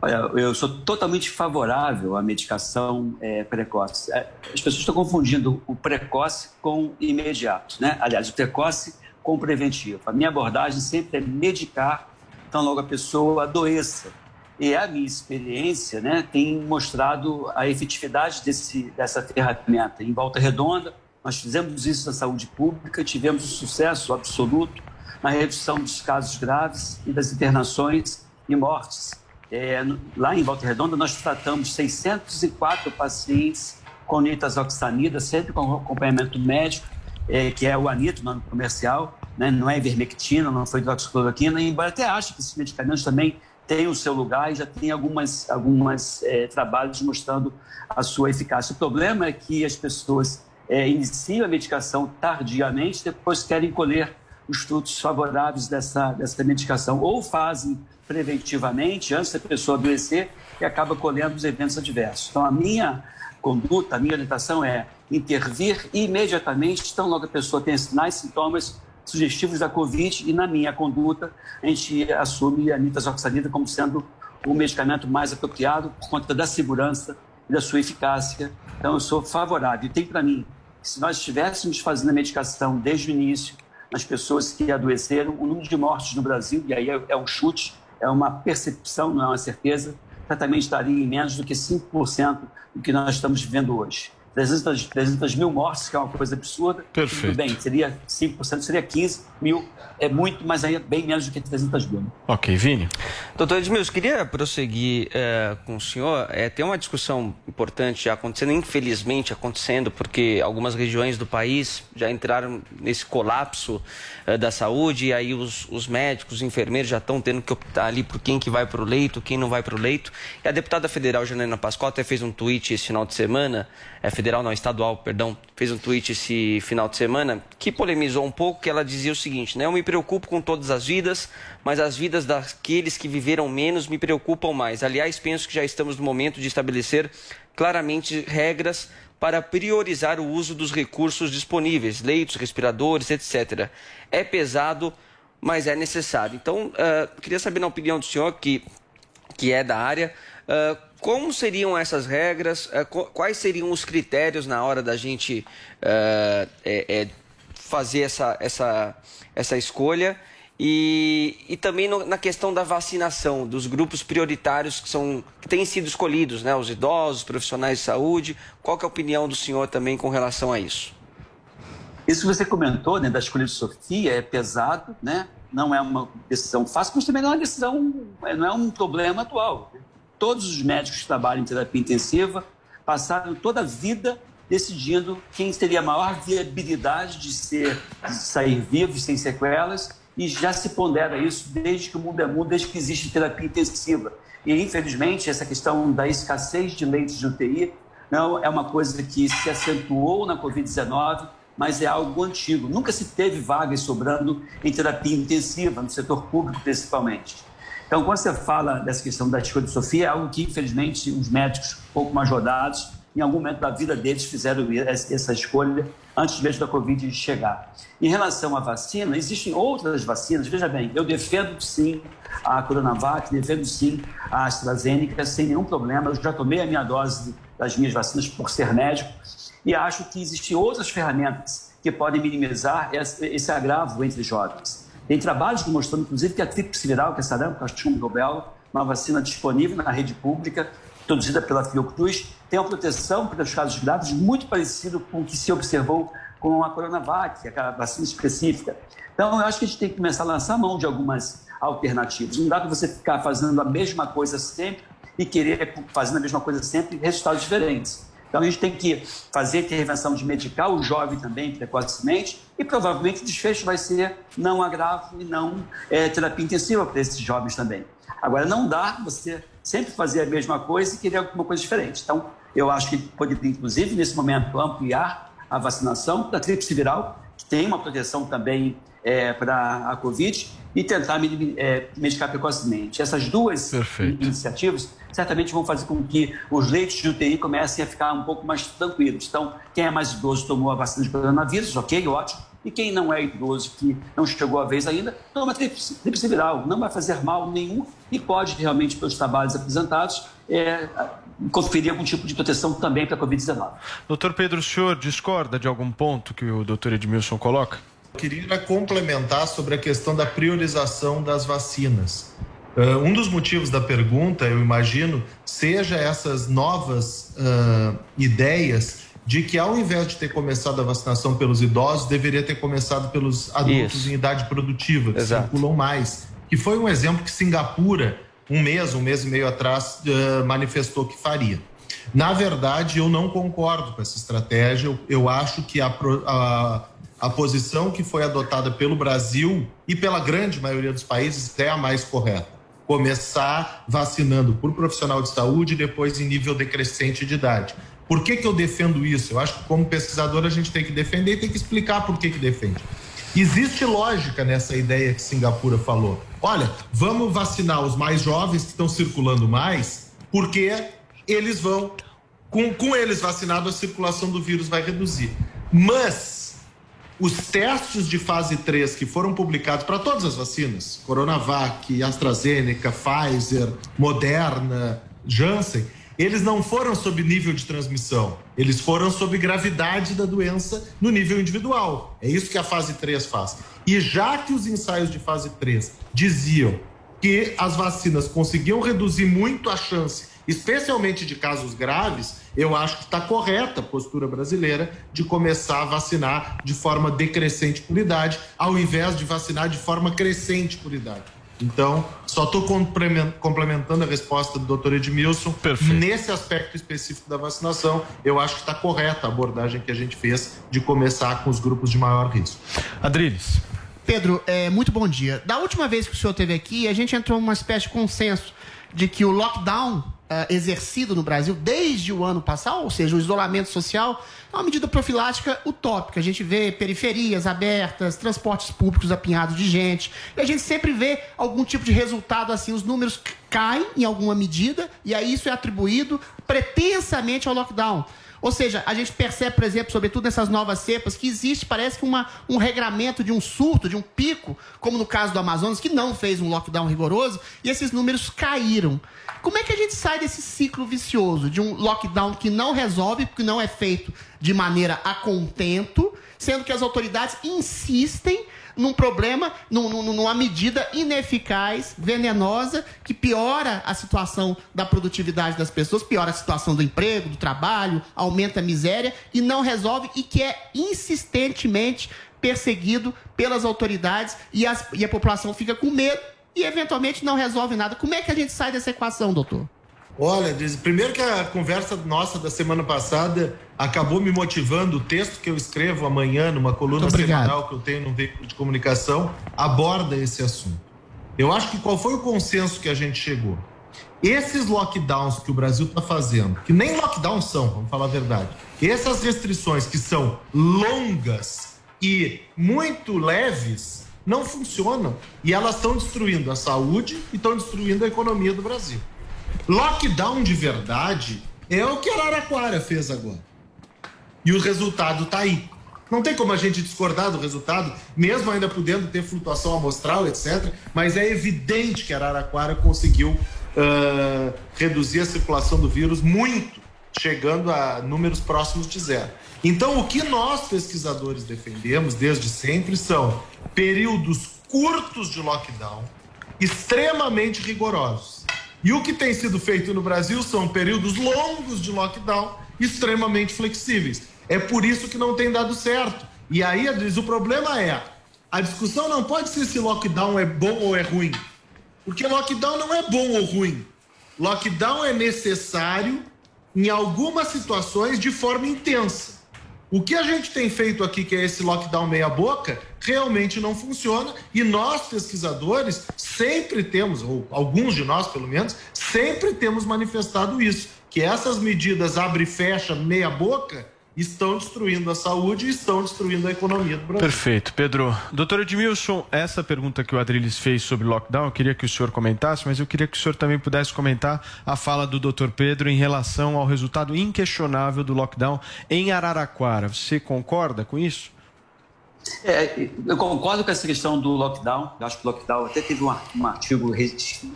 Olha, eu sou totalmente favorável à medicação é, precoce. É, As pessoas estão confundindo o precoce com o imediato, né? Aliás, o precoce com o preventivo. A minha abordagem sempre é medicar tão logo a pessoa adoeça. E a minha experiência né, tem mostrado a efetividade desse, dessa ferramenta. Em Volta Redonda, nós fizemos isso na saúde pública, tivemos um sucesso absoluto na redução dos casos graves e das internações e mortes. É, lá em Volta Redonda, nós tratamos 604 pacientes com nitazoxanida, sempre com acompanhamento médico, é, que é o anito, nome comercial, né? não é ivermectina, não foi hidroxicloroquina, embora até ache que esses medicamentos também têm o seu lugar e já tem algumas, algumas é, trabalhos mostrando a sua eficácia. O problema é que as pessoas é, iniciam a medicação tardiamente, depois querem colher os frutos favoráveis dessa, dessa medicação, ou fazem preventivamente, antes da pessoa adoecer, e acaba colhendo os eventos adversos. Então, a minha conduta, a minha orientação é intervir imediatamente, tão logo a pessoa tem sinais sintomas sugestivos da Covid, e na minha conduta, a gente assume a nitazoxanida como sendo o medicamento mais apropriado por conta da segurança e da sua eficácia. Então, eu sou favorável. E tem para mim, se nós estivéssemos fazendo a medicação desde o início, nas pessoas que adoeceram, o número de mortes no Brasil, e aí é, é um chute, é uma percepção, não é uma certeza, certamente estaria em menos do que 5% do que nós estamos vivendo hoje. 300, 300 mil mortes, que é uma coisa absurda. Perfeito. Tudo bem, seria 5%, seria 15 mil, é muito, mas aí é bem menos do que 300 mil. Ok, Vini. Doutor Edmilson, queria prosseguir eh, com o senhor. É, tem uma discussão importante já acontecendo, infelizmente acontecendo, porque algumas regiões do país já entraram nesse colapso eh, da saúde, e aí os, os médicos, os enfermeiros já estão tendo que optar ali por quem que vai para o leito, quem não vai para o leito. E a deputada federal Janaina Pascoal até fez um tweet esse final de semana, é federal não, estadual, perdão, fez um tweet esse final de semana que polemizou um pouco, que ela dizia o seguinte, né? Eu me preocupo com todas as vidas, mas as vidas daqueles que viveram menos me preocupam mais. Aliás, penso que já estamos no momento de estabelecer claramente regras para priorizar o uso dos recursos disponíveis, leitos, respiradores, etc. É pesado, mas é necessário. Então, ah, queria saber na opinião do senhor, que, que é da área, ah, como seriam essas regras, qu- quais seriam os critérios na hora da gente é- é, fazer essa, essa, essa escolha? E, e também no- na questão da vacinação, dos grupos prioritários que, são, que têm sido escolhidos, né? os idosos, os profissionais de saúde. Qual é a opinião do senhor também com relação a isso? Isso que você comentou, né, da escolha de Sofia, é pesado, né? Não é uma decisão fácil, mas também não é uma decisão, não é um problema atual. Todos os médicos que trabalham em terapia intensiva passaram toda a vida decidindo quem teria a maior viabilidade de ser, de sair vivo, sem sequelas, e já se pondera isso desde que o mundo é mundo, desde que existe terapia intensiva. E, infelizmente, essa questão da escassez de leitos de UTI não é uma coisa que se acentuou na Covid-19, mas é algo antigo. Nunca se teve vagas sobrando em terapia intensiva, no setor público principalmente. Então, quando você fala dessa questão da escolha de Sofia, é algo que, infelizmente, os médicos pouco mais rodados, em algum momento da vida deles, fizeram essa escolha antes mesmo da Covid chegar. Em relação à vacina, existem outras vacinas. Veja bem, eu defendo sim a Coronavac, defendo sim a AstraZeneca, sem nenhum problema. Eu já tomei a minha dose das minhas vacinas por ser médico e acho que existem outras ferramentas que podem minimizar esse, agravo entre jovens. Tem trabalhos mostrando, inclusive, que a tríplice viral, que é sarampo, cachumbo, rubéola, uma vacina disponível na rede pública, produzida pela Fiocruz, tem uma proteção para os casos graves muito parecido com o que se observou com a Coronavac, aquela vacina específica. Então, eu acho que a gente tem que começar a lançar mão de algumas, alternativas. Não dá para você ficar fazendo a mesma coisa sempre e querer, fazendo a mesma coisa sempre, resultados diferentes. Então a gente tem que fazer intervenção de medicar o jovem também precocemente e provavelmente o desfecho vai ser não agravo e não é, terapia intensiva para esses jovens também. Agora não dá você sempre fazer a mesma coisa e querer alguma coisa diferente. Então eu acho que poderia inclusive nesse momento ampliar a vacinação da tríplice viral, que tem uma proteção também é, para a Covid e tentar é, medicar precocemente. Essas duas in- iniciativas certamente vão fazer com que os leitos de UTI comecem a ficar um pouco mais tranquilos. Então, quem é mais idoso tomou a vacina de coronavírus, ok, ótimo. E quem não é idoso, que não chegou a vez ainda, toma tríplice viral. Não vai fazer mal nenhum e pode realmente, pelos trabalhos apresentados, é, conferir algum tipo de proteção também para a Covid-19. Doutor Pedro, o senhor discorda de algum ponto que o doutor Edmilson coloca? Eu queria complementar sobre a questão da priorização das vacinas. Ah, um dos motivos da pergunta, eu imagino, seja essas novas ah, ideias de que ao invés de ter começado a vacinação pelos idosos, deveria ter começado pelos adultos Isso. em idade produtiva, que Exato. circulam mais. Que foi um exemplo que Singapura, um mês, um mês e meio atrás, ah, manifestou que faria. Na verdade, eu não concordo com essa estratégia. Eu, eu acho que a, a, a posição que foi adotada pelo Brasil e pela grande maioria dos países é a mais correta. Começar vacinando por profissional de saúde e depois em nível decrescente de idade. Por que, que eu defendo isso? Eu acho que, como pesquisador, a gente tem que defender e tem que explicar por que, que defende. Existe lógica nessa ideia que Singapura falou. Olha, vamos vacinar os mais jovens que estão circulando mais, porque eles vão, com, com eles vacinados, a circulação do vírus vai reduzir. Mas os testes de fase 3 que foram publicados para todas as vacinas, Coronavac, AstraZeneca, Pfizer, Moderna, Janssen, eles não foram sob nível de transmissão, eles foram sob gravidade da doença no nível individual. É isso que a fase 3 faz. E já que os ensaios de fase 3 diziam que as vacinas conseguiam reduzir muito a chance, especialmente de casos graves, eu acho que está correta a postura brasileira de começar a vacinar de forma decrescente por idade, ao invés de vacinar de forma crescente por idade. Então, só estou complementando a resposta do Dr. Edmilson. Nesse aspecto específico da vacinação, eu acho que está correta a abordagem que a gente fez de começar com os grupos de maior risco. Adriles. Pedro, é, muito bom dia. Da última vez que o senhor esteve aqui, a gente entrou numa espécie de consenso de que o lockdown ah, exercido no Brasil desde o ano passado, ou seja, o isolamento social, é uma medida profilática utópica. A gente vê periferias abertas, transportes públicos apinhados de gente, e a gente sempre vê algum tipo de resultado assim, os números caem em alguma medida, e aí isso é atribuído pretensamente ao lockdown. Ou seja, a gente percebe, por exemplo, sobretudo nessas novas cepas, que existe, parece que uma, um regramento de um surto, de um pico, como no caso do Amazonas, que não fez um lockdown rigoroso, e esses números caíram. Como é que a gente sai desse ciclo vicioso de um lockdown que não resolve, porque não é feito de maneira a contento, sendo que as autoridades insistem num problema, num- num- numa medida ineficaz, venenosa, que piora a situação da produtividade das pessoas, piora a situação do emprego, do trabalho, aumenta a miséria e não resolve e que é insistentemente perseguido pelas autoridades e, as- e a população fica com medo e eventualmente não resolve nada. Como é que a gente sai dessa equação, doutor? Olha, primeiro que a conversa nossa da semana passada acabou me motivando. O texto que eu escrevo amanhã numa coluna semanal que eu tenho no veículo de comunicação aborda esse assunto. Eu acho que qual foi o consenso que a gente chegou? Esses lockdowns que o Brasil está fazendo, que nem lockdowns são, vamos falar a verdade. Essas restrições que são longas e muito leves não funcionam e elas estão destruindo a saúde e estão destruindo a economia do Brasil. Lockdown de verdade é o que Araraquara fez agora. E o resultado tá aí. Não tem como a gente discordar do resultado, mesmo ainda podendo ter flutuação amostral, etc. Mas é evidente que Araraquara conseguiu ah, reduzir a circulação do vírus muito, chegando a números próximos de zero. Então, o que nós pesquisadores defendemos desde sempre são períodos curtos de lockdown, extremamente rigorosos. E o que tem sido feito no Brasil são períodos longos de lockdown, extremamente flexíveis. É por isso que não tem dado certo. E aí, Adriles, o problema é A discussão não pode ser se lockdown é bom ou é ruim. Porque lockdown não é bom ou ruim. Lockdown é necessário em algumas situações de forma intensa. O que a gente tem feito aqui, que é esse lockdown meia-boca, realmente não funciona. E nós, pesquisadores, sempre temos, ou alguns de nós pelo menos, sempre temos manifestado isso, que essas medidas abre e fecha meia-boca estão destruindo a saúde e estão destruindo a economia do Brasil. Perfeito, Pedro. Doutor Edmilson, essa pergunta que o Adriles fez sobre lockdown, eu queria que o senhor comentasse, mas eu queria que o senhor também pudesse comentar a fala do doutor Pedro em relação ao resultado inquestionável do lockdown em Araraquara. Você concorda com isso? É, eu concordo com essa questão do lockdown. Eu acho que o lockdown até teve um, um artigo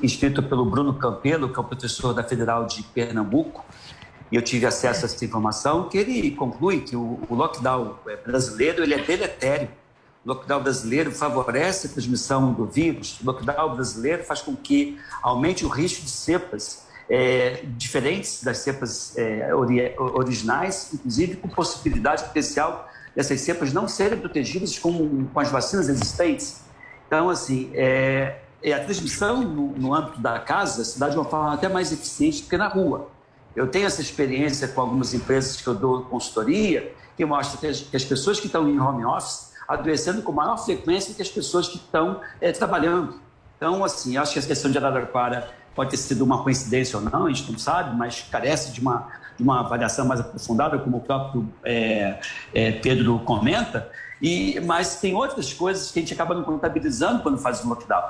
escrito pelo Bruno Campelo, que é o professor da Federal de Pernambuco, e eu tive acesso a essa informação, que ele conclui que o, o lockdown eh, brasileiro ele é deletério. O lockdown brasileiro favorece a transmissão do vírus. O lockdown brasileiro faz com que aumente o risco de cepas eh, diferentes das cepas eh, ori- originais, inclusive com possibilidade potencial dessas cepas não serem protegidas com, com as vacinas existentes. Então, assim, é, é a transmissão no, no âmbito da casa se dá de uma forma até mais eficiente do que na rua. Eu tenho essa experiência com algumas empresas que eu dou consultoria, que mostra que as, pessoas que estão em home office adoecendo com maior frequência que as pessoas que estão eh, trabalhando. Então, assim, acho que a questão de Araraquara pode ter sido uma coincidência ou não, a gente não sabe, mas carece de uma, de uma avaliação mais aprofundada, como o próprio eh, eh, Pedro comenta. E, mas tem outras coisas que a gente acaba não contabilizando quando faz o lockdown.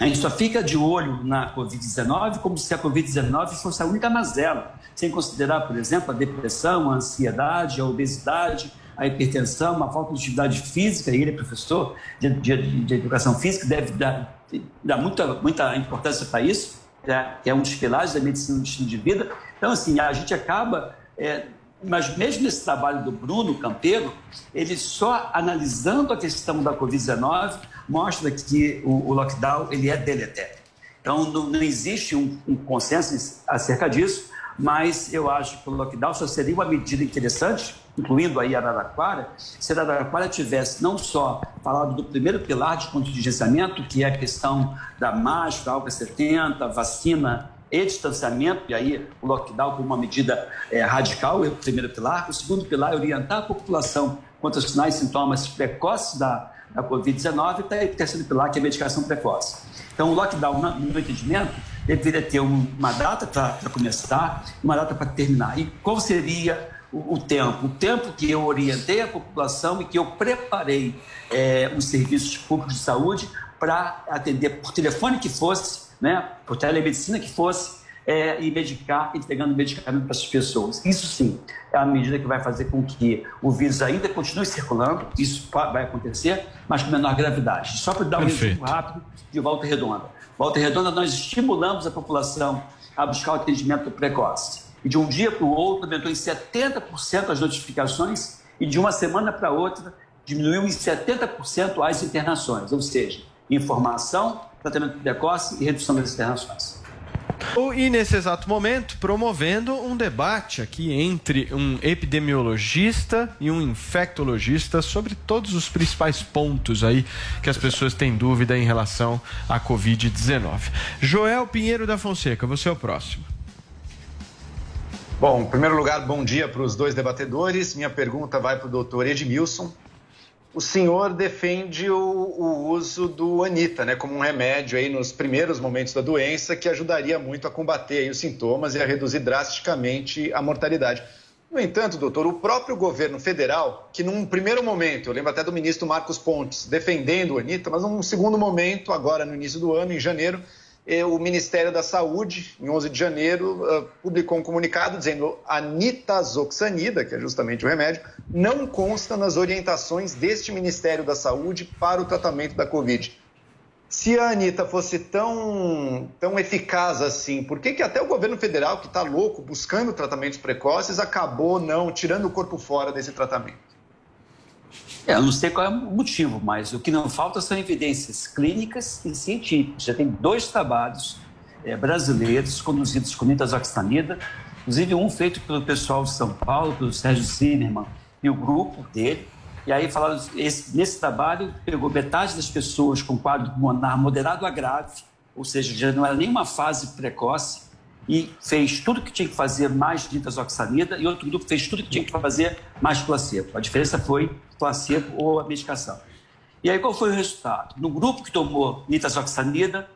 A gente só fica de olho na Covid-19 como se a Covid-19 fosse a única mazela, sem considerar, por exemplo, a depressão, a ansiedade, a obesidade, a hipertensão, a falta de atividade física, e ele é professor de, de, de educação física, deve dar, dar muita, muita importância para isso, né, que é um dos pilares da medicina do estilo de vida. Então, assim, a gente acaba é, mas mesmo nesse trabalho do Bruno Campeiro, ele só analisando a questão da Covid-19 mostra que o, o lockdown ele é deletério. Então não, não existe um, um, consenso acerca disso, mas eu acho que o lockdown só seria uma medida interessante, incluindo aí Araraquara, se Araraquara tivesse não só falado do primeiro pilar de contingenciamento, que é a questão da máscara, álcool 70, vacina e distanciamento, e aí o lockdown como uma medida é, radical, é o primeiro pilar. O segundo pilar é orientar a população quanto aos sinais e sintomas precoces da, da Covid-19 e o terceiro pilar, que é a medicação precoce. Então, o lockdown, no meu entendimento, deveria ter uma data para começar uma data para terminar. E qual seria o, o, tempo? O tempo que eu orientei a população e que eu preparei é, os serviços públicos de saúde para atender por telefone que fosse, né, por telemedicina que fosse, é, e medicar, entregando medicamento para as pessoas. Isso sim é a medida que vai fazer com que o vírus ainda continue circulando, isso vai acontecer, mas com menor gravidade. Só para dar um exemplo rápido de Volta Redonda. Volta Redonda, nós estimulamos a população a buscar o atendimento precoce. E de um dia para o outro, aumentou em 70% as notificações e de uma semana para outra, diminuiu em 70% as internações, ou seja, informação, tratamento precoce e redução das internações. E nesse exato momento, promovendo um debate aqui entre um epidemiologista e um infectologista sobre todos os principais pontos aí que as pessoas têm dúvida em relação à Covid-19. Joel Pinheiro da Fonseca, você é o próximo. Bom, em primeiro lugar, bom dia para os dois debatedores. Minha pergunta vai para o doutor Edmilson. O senhor defende o, o, uso do Anita, né, como um remédio aí nos primeiros momentos da doença que ajudaria muito a combater aí os sintomas e a reduzir drasticamente a mortalidade. No entanto, doutor, o próprio governo federal, que num primeiro momento, eu lembro até do ministro Marcos Pontes defendendo o Anita, mas num segundo momento, agora no início do ano, em janeiro, o Ministério da Saúde, em 11 de janeiro, publicou um comunicado dizendo a nitazoxanida, que é justamente o remédio, não consta nas orientações deste Ministério da Saúde para o tratamento da Covid. Se a Anitta fosse tão, tão eficaz assim, por que, que até o governo federal, que está louco buscando tratamentos precoces, acabou não tirando o corpo fora desse tratamento? É, eu não sei qual é o motivo, mas o que não falta são evidências clínicas e científicas. Já tem dois trabalhos é, brasileiros conduzidos com nitazoxanida, inclusive um feito pelo pessoal de São Paulo, pelo Sérgio Zimmermann e o grupo dele, E aí falaram, esse, nesse trabalho, pegou metade das pessoas com quadro pulmonar moderado a grave, ou seja, já não era nenhuma fase precoce, e fez tudo que tinha que fazer mais nitazoxanida, e outro grupo fez tudo que tinha que fazer mais placebo. A diferença foi placebo ou a medicação. E aí qual foi o resultado? No grupo que tomou nitazoxanida,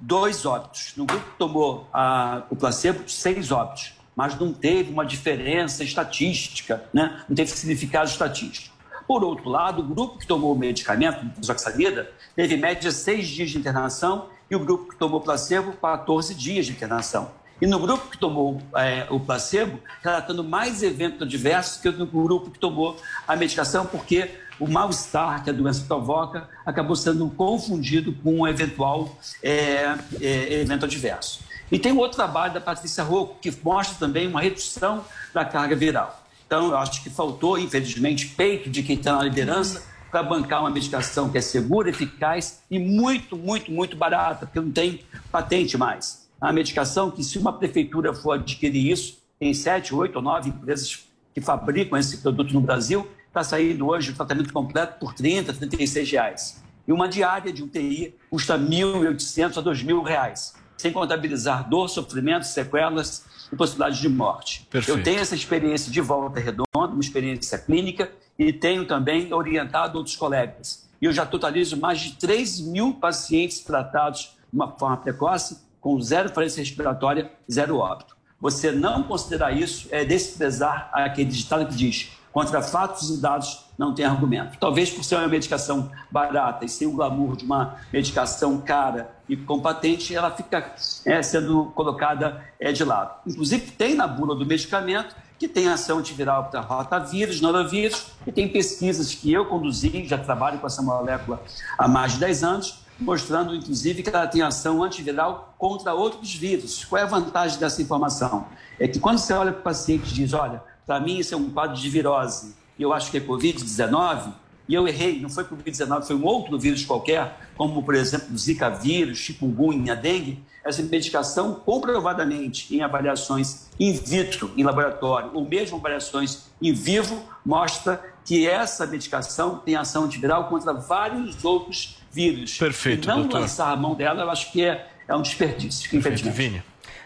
dois óbitos. No grupo que tomou a, o placebo, seis óbitos. Mas não teve uma diferença estatística, né? não teve significado estatístico. Por outro lado, o grupo que tomou o medicamento, nitazoxanida, teve média seis dias de internação e o grupo que tomou placebo, 14 dias de internação. E no grupo que tomou é, o placebo, relatando mais eventos adversos que no grupo que tomou a medicação, porque o mal-estar que a doença provoca acabou sendo confundido com um eventual é, é, evento adverso. E tem um outro trabalho da Patrícia Rocco, que mostra também uma redução da carga viral. Então, eu acho que faltou, infelizmente, peito de quem está na liderança para bancar uma medicação que é segura, eficaz e muito, muito, muito barata, porque não tem patente mais. A medicação que, se uma prefeitura for adquirir isso, tem sete, oito ou nove empresas que fabricam esse produto no Brasil, está saindo hoje o tratamento completo por 30, 36 reais. E uma diária de UTI custa 1.800 a 2.000 reais, sem contabilizar dor, sofrimento, sequelas e possibilidade de morte. Perfeito. Eu tenho essa experiência de volta redonda, uma experiência clínica, e tenho também orientado outros colegas. E eu já totalizo mais de 3 mil pacientes tratados de uma forma precoce, com zero falência respiratória, zero óbito. Você não considerar isso é desprezar aquele ditado que diz contra fatos e dados não tem argumento. Talvez por ser uma medicação barata e sem o glamour de uma medicação cara e com patente, ela fica é, sendo colocada é, de lado. Inclusive, tem na bula do medicamento que tem ação antiviral para rotavírus, norovírus, e tem pesquisas que eu conduzi, já trabalho com essa molécula há mais de 10 anos, mostrando, inclusive, que ela tem ação antiviral contra outros vírus. Qual é a vantagem dessa informação? É que quando você olha para o paciente e diz, olha, para mim isso é um quadro de virose, e eu acho que é Covid-19, e eu errei, não foi Covid-19, foi um outro vírus qualquer, como, por exemplo, Zika vírus, chikungunya, dengue, essa medicação, comprovadamente, em avaliações in vitro, em laboratório, ou mesmo avaliações em vivo, mostra que essa medicação tem ação antiviral contra vários outros vírus. Perfeito, e não doutor. lançar a mão dela, eu acho que é, é um desperdício, infelizmente.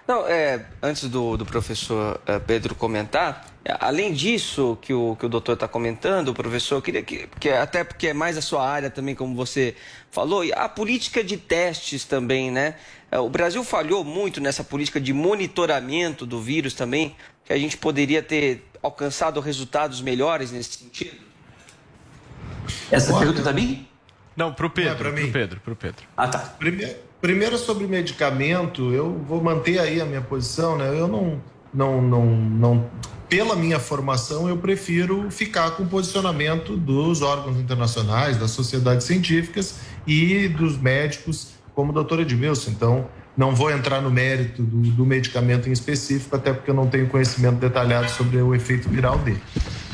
Não, é, antes do, do professor eh, Pedro comentar, é, além disso que o, que o doutor está comentando, professor, eu queria que, que até porque é mais a sua área também, como você falou, e a política de testes também, né? É, O Brasil falhou muito nessa política de monitoramento do vírus também, que a gente poderia ter alcançado resultados melhores nesse sentido. Essa pergunta mim? Não, para o Pedro. É pra pro mim. Pedro, pro Pedro. Ah, tá. Primeiro, primeiro sobre medicamento, eu vou manter aí a minha posição, né? Eu não, não, não, não, pela minha formação, eu prefiro ficar com o posicionamento dos órgãos internacionais, das sociedades científicas e dos médicos, como o doutor Edmilson. Então, não vou entrar no mérito do, do medicamento em específico, até porque eu não tenho conhecimento detalhado sobre o efeito viral dele.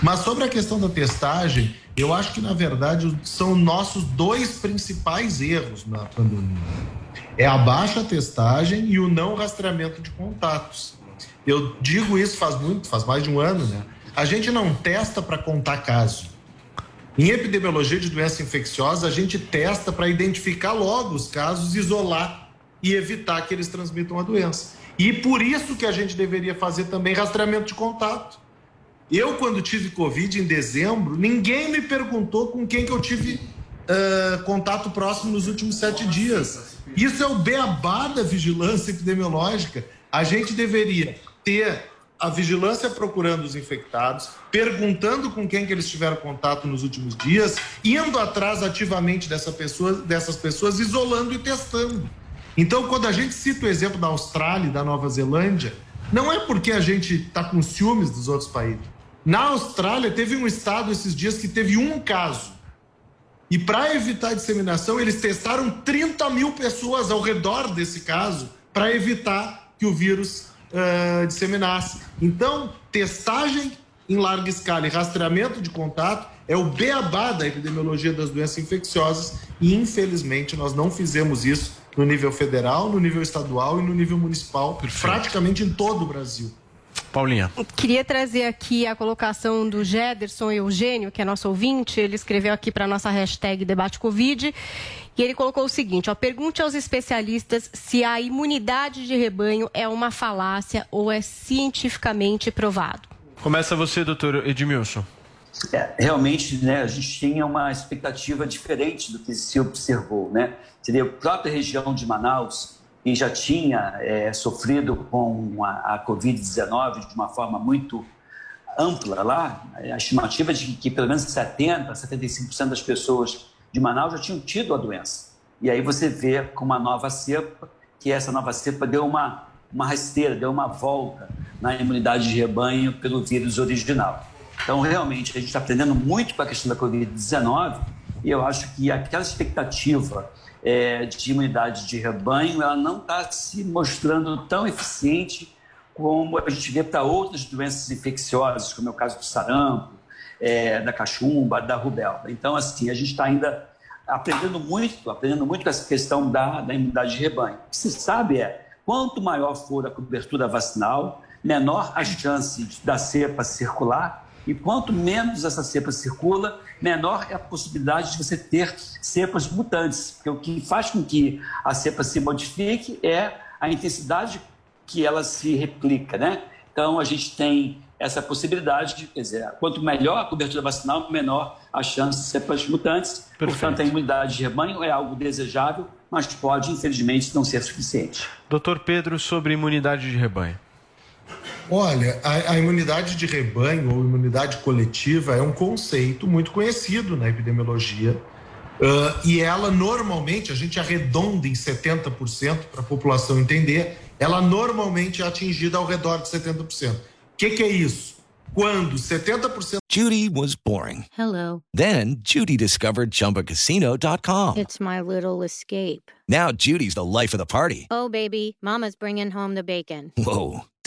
Mas sobre a questão da testagem, eu acho que, na verdade, são nossos dois principais erros na pandemia. É a baixa testagem e o não rastreamento de contatos. Eu digo isso faz muito, faz mais de um ano, né? A gente não testa para contar caso. Em epidemiologia de doença infecciosa, a gente testa para identificar logo os casos, isolar e evitar que eles transmitam a doença. E por isso que a gente deveria fazer também rastreamento de contato. Eu, quando tive Covid em dezembro, ninguém me perguntou com quem que eu tive ah, contato próximo nos últimos sete dias. Isso é o beabá da vigilância epidemiológica. A gente deveria ter a vigilância procurando os infectados, perguntando com quem que eles tiveram contato nos últimos dias, indo atrás ativamente dessa pessoa, dessas pessoas, isolando e testando. Então, quando a gente cita o exemplo da Austrália e da Nova Zelândia, não é porque a gente está com ciúmes dos outros países. Na Austrália, teve um estado esses dias que teve um caso. E para evitar a disseminação, eles testaram 30 mil pessoas ao redor desse caso para evitar que o vírus ah, disseminasse. Então, testagem em larga escala e rastreamento de contato é o beabá da epidemiologia das doenças infecciosas e, infelizmente, nós não fizemos isso no nível federal, no nível estadual e no nível municipal, praticamente em todo o Brasil. Paulinha. Queria trazer aqui a colocação do Gederson Eugênio, que é nosso ouvinte. Ele escreveu aqui para a nossa hashtag Debate Covid. E ele colocou o seguinte: ó, pergunte aos especialistas se a imunidade de rebanho é uma falácia ou é cientificamente provado. Começa você, doutor Edmilson. É, realmente, né, a gente tinha uma expectativa diferente do que se observou, né? Seria a própria região de Manaus, já tinha é, sofrido com a, a Covid-19 de uma forma muito ampla lá, a estimativa de que, que pelo menos 70%, 75% das pessoas de Manaus já tinham tido a doença. E aí você vê com uma nova cepa, que essa nova cepa deu uma, uma rasteira, deu uma volta na imunidade de rebanho pelo vírus original. Então, realmente, a gente está aprendendo muito com a questão da Covid-19 e eu acho que aquela expectativa é, de imunidade de rebanho, ela não está se mostrando tão eficiente como a gente vê para outras doenças infecciosas, como é o caso do sarampo, é, da cachumba, da rubéola. Então, assim, a gente está ainda aprendendo muito, aprendendo muito com essa questão da, da imunidade de rebanho. O que se sabe é, quanto maior for a cobertura vacinal, menor a chance da cepa circular e quanto menos essa cepa circula, menor é a possibilidade de você ter cepas mutantes. Porque o que faz com que a cepa se modifique é a intensidade que ela se replica, né? Então, a gente tem essa possibilidade de, quer dizer, quanto melhor a cobertura vacinal, menor a chance de cepas mutantes. Perfeito. Portanto, a imunidade de rebanho é algo desejável, mas pode, infelizmente, não ser suficiente. Doutor Pedro, sobre imunidade de rebanho. Olha, a, a imunidade de rebanho ou imunidade coletiva é um conceito muito conhecido na epidemiologia. ah, e ela normalmente, a gente arredonda em 70% para a população entender, ela normalmente é atingida ao redor de 70%. O que, que é isso? Quando 70% Judy was boring. Hello. Then Judy discovered ChumbaCasino.com. It's my little escape. Now Judy's the life of the party. Oh, baby, Mama's bringing home the bacon. Whoa,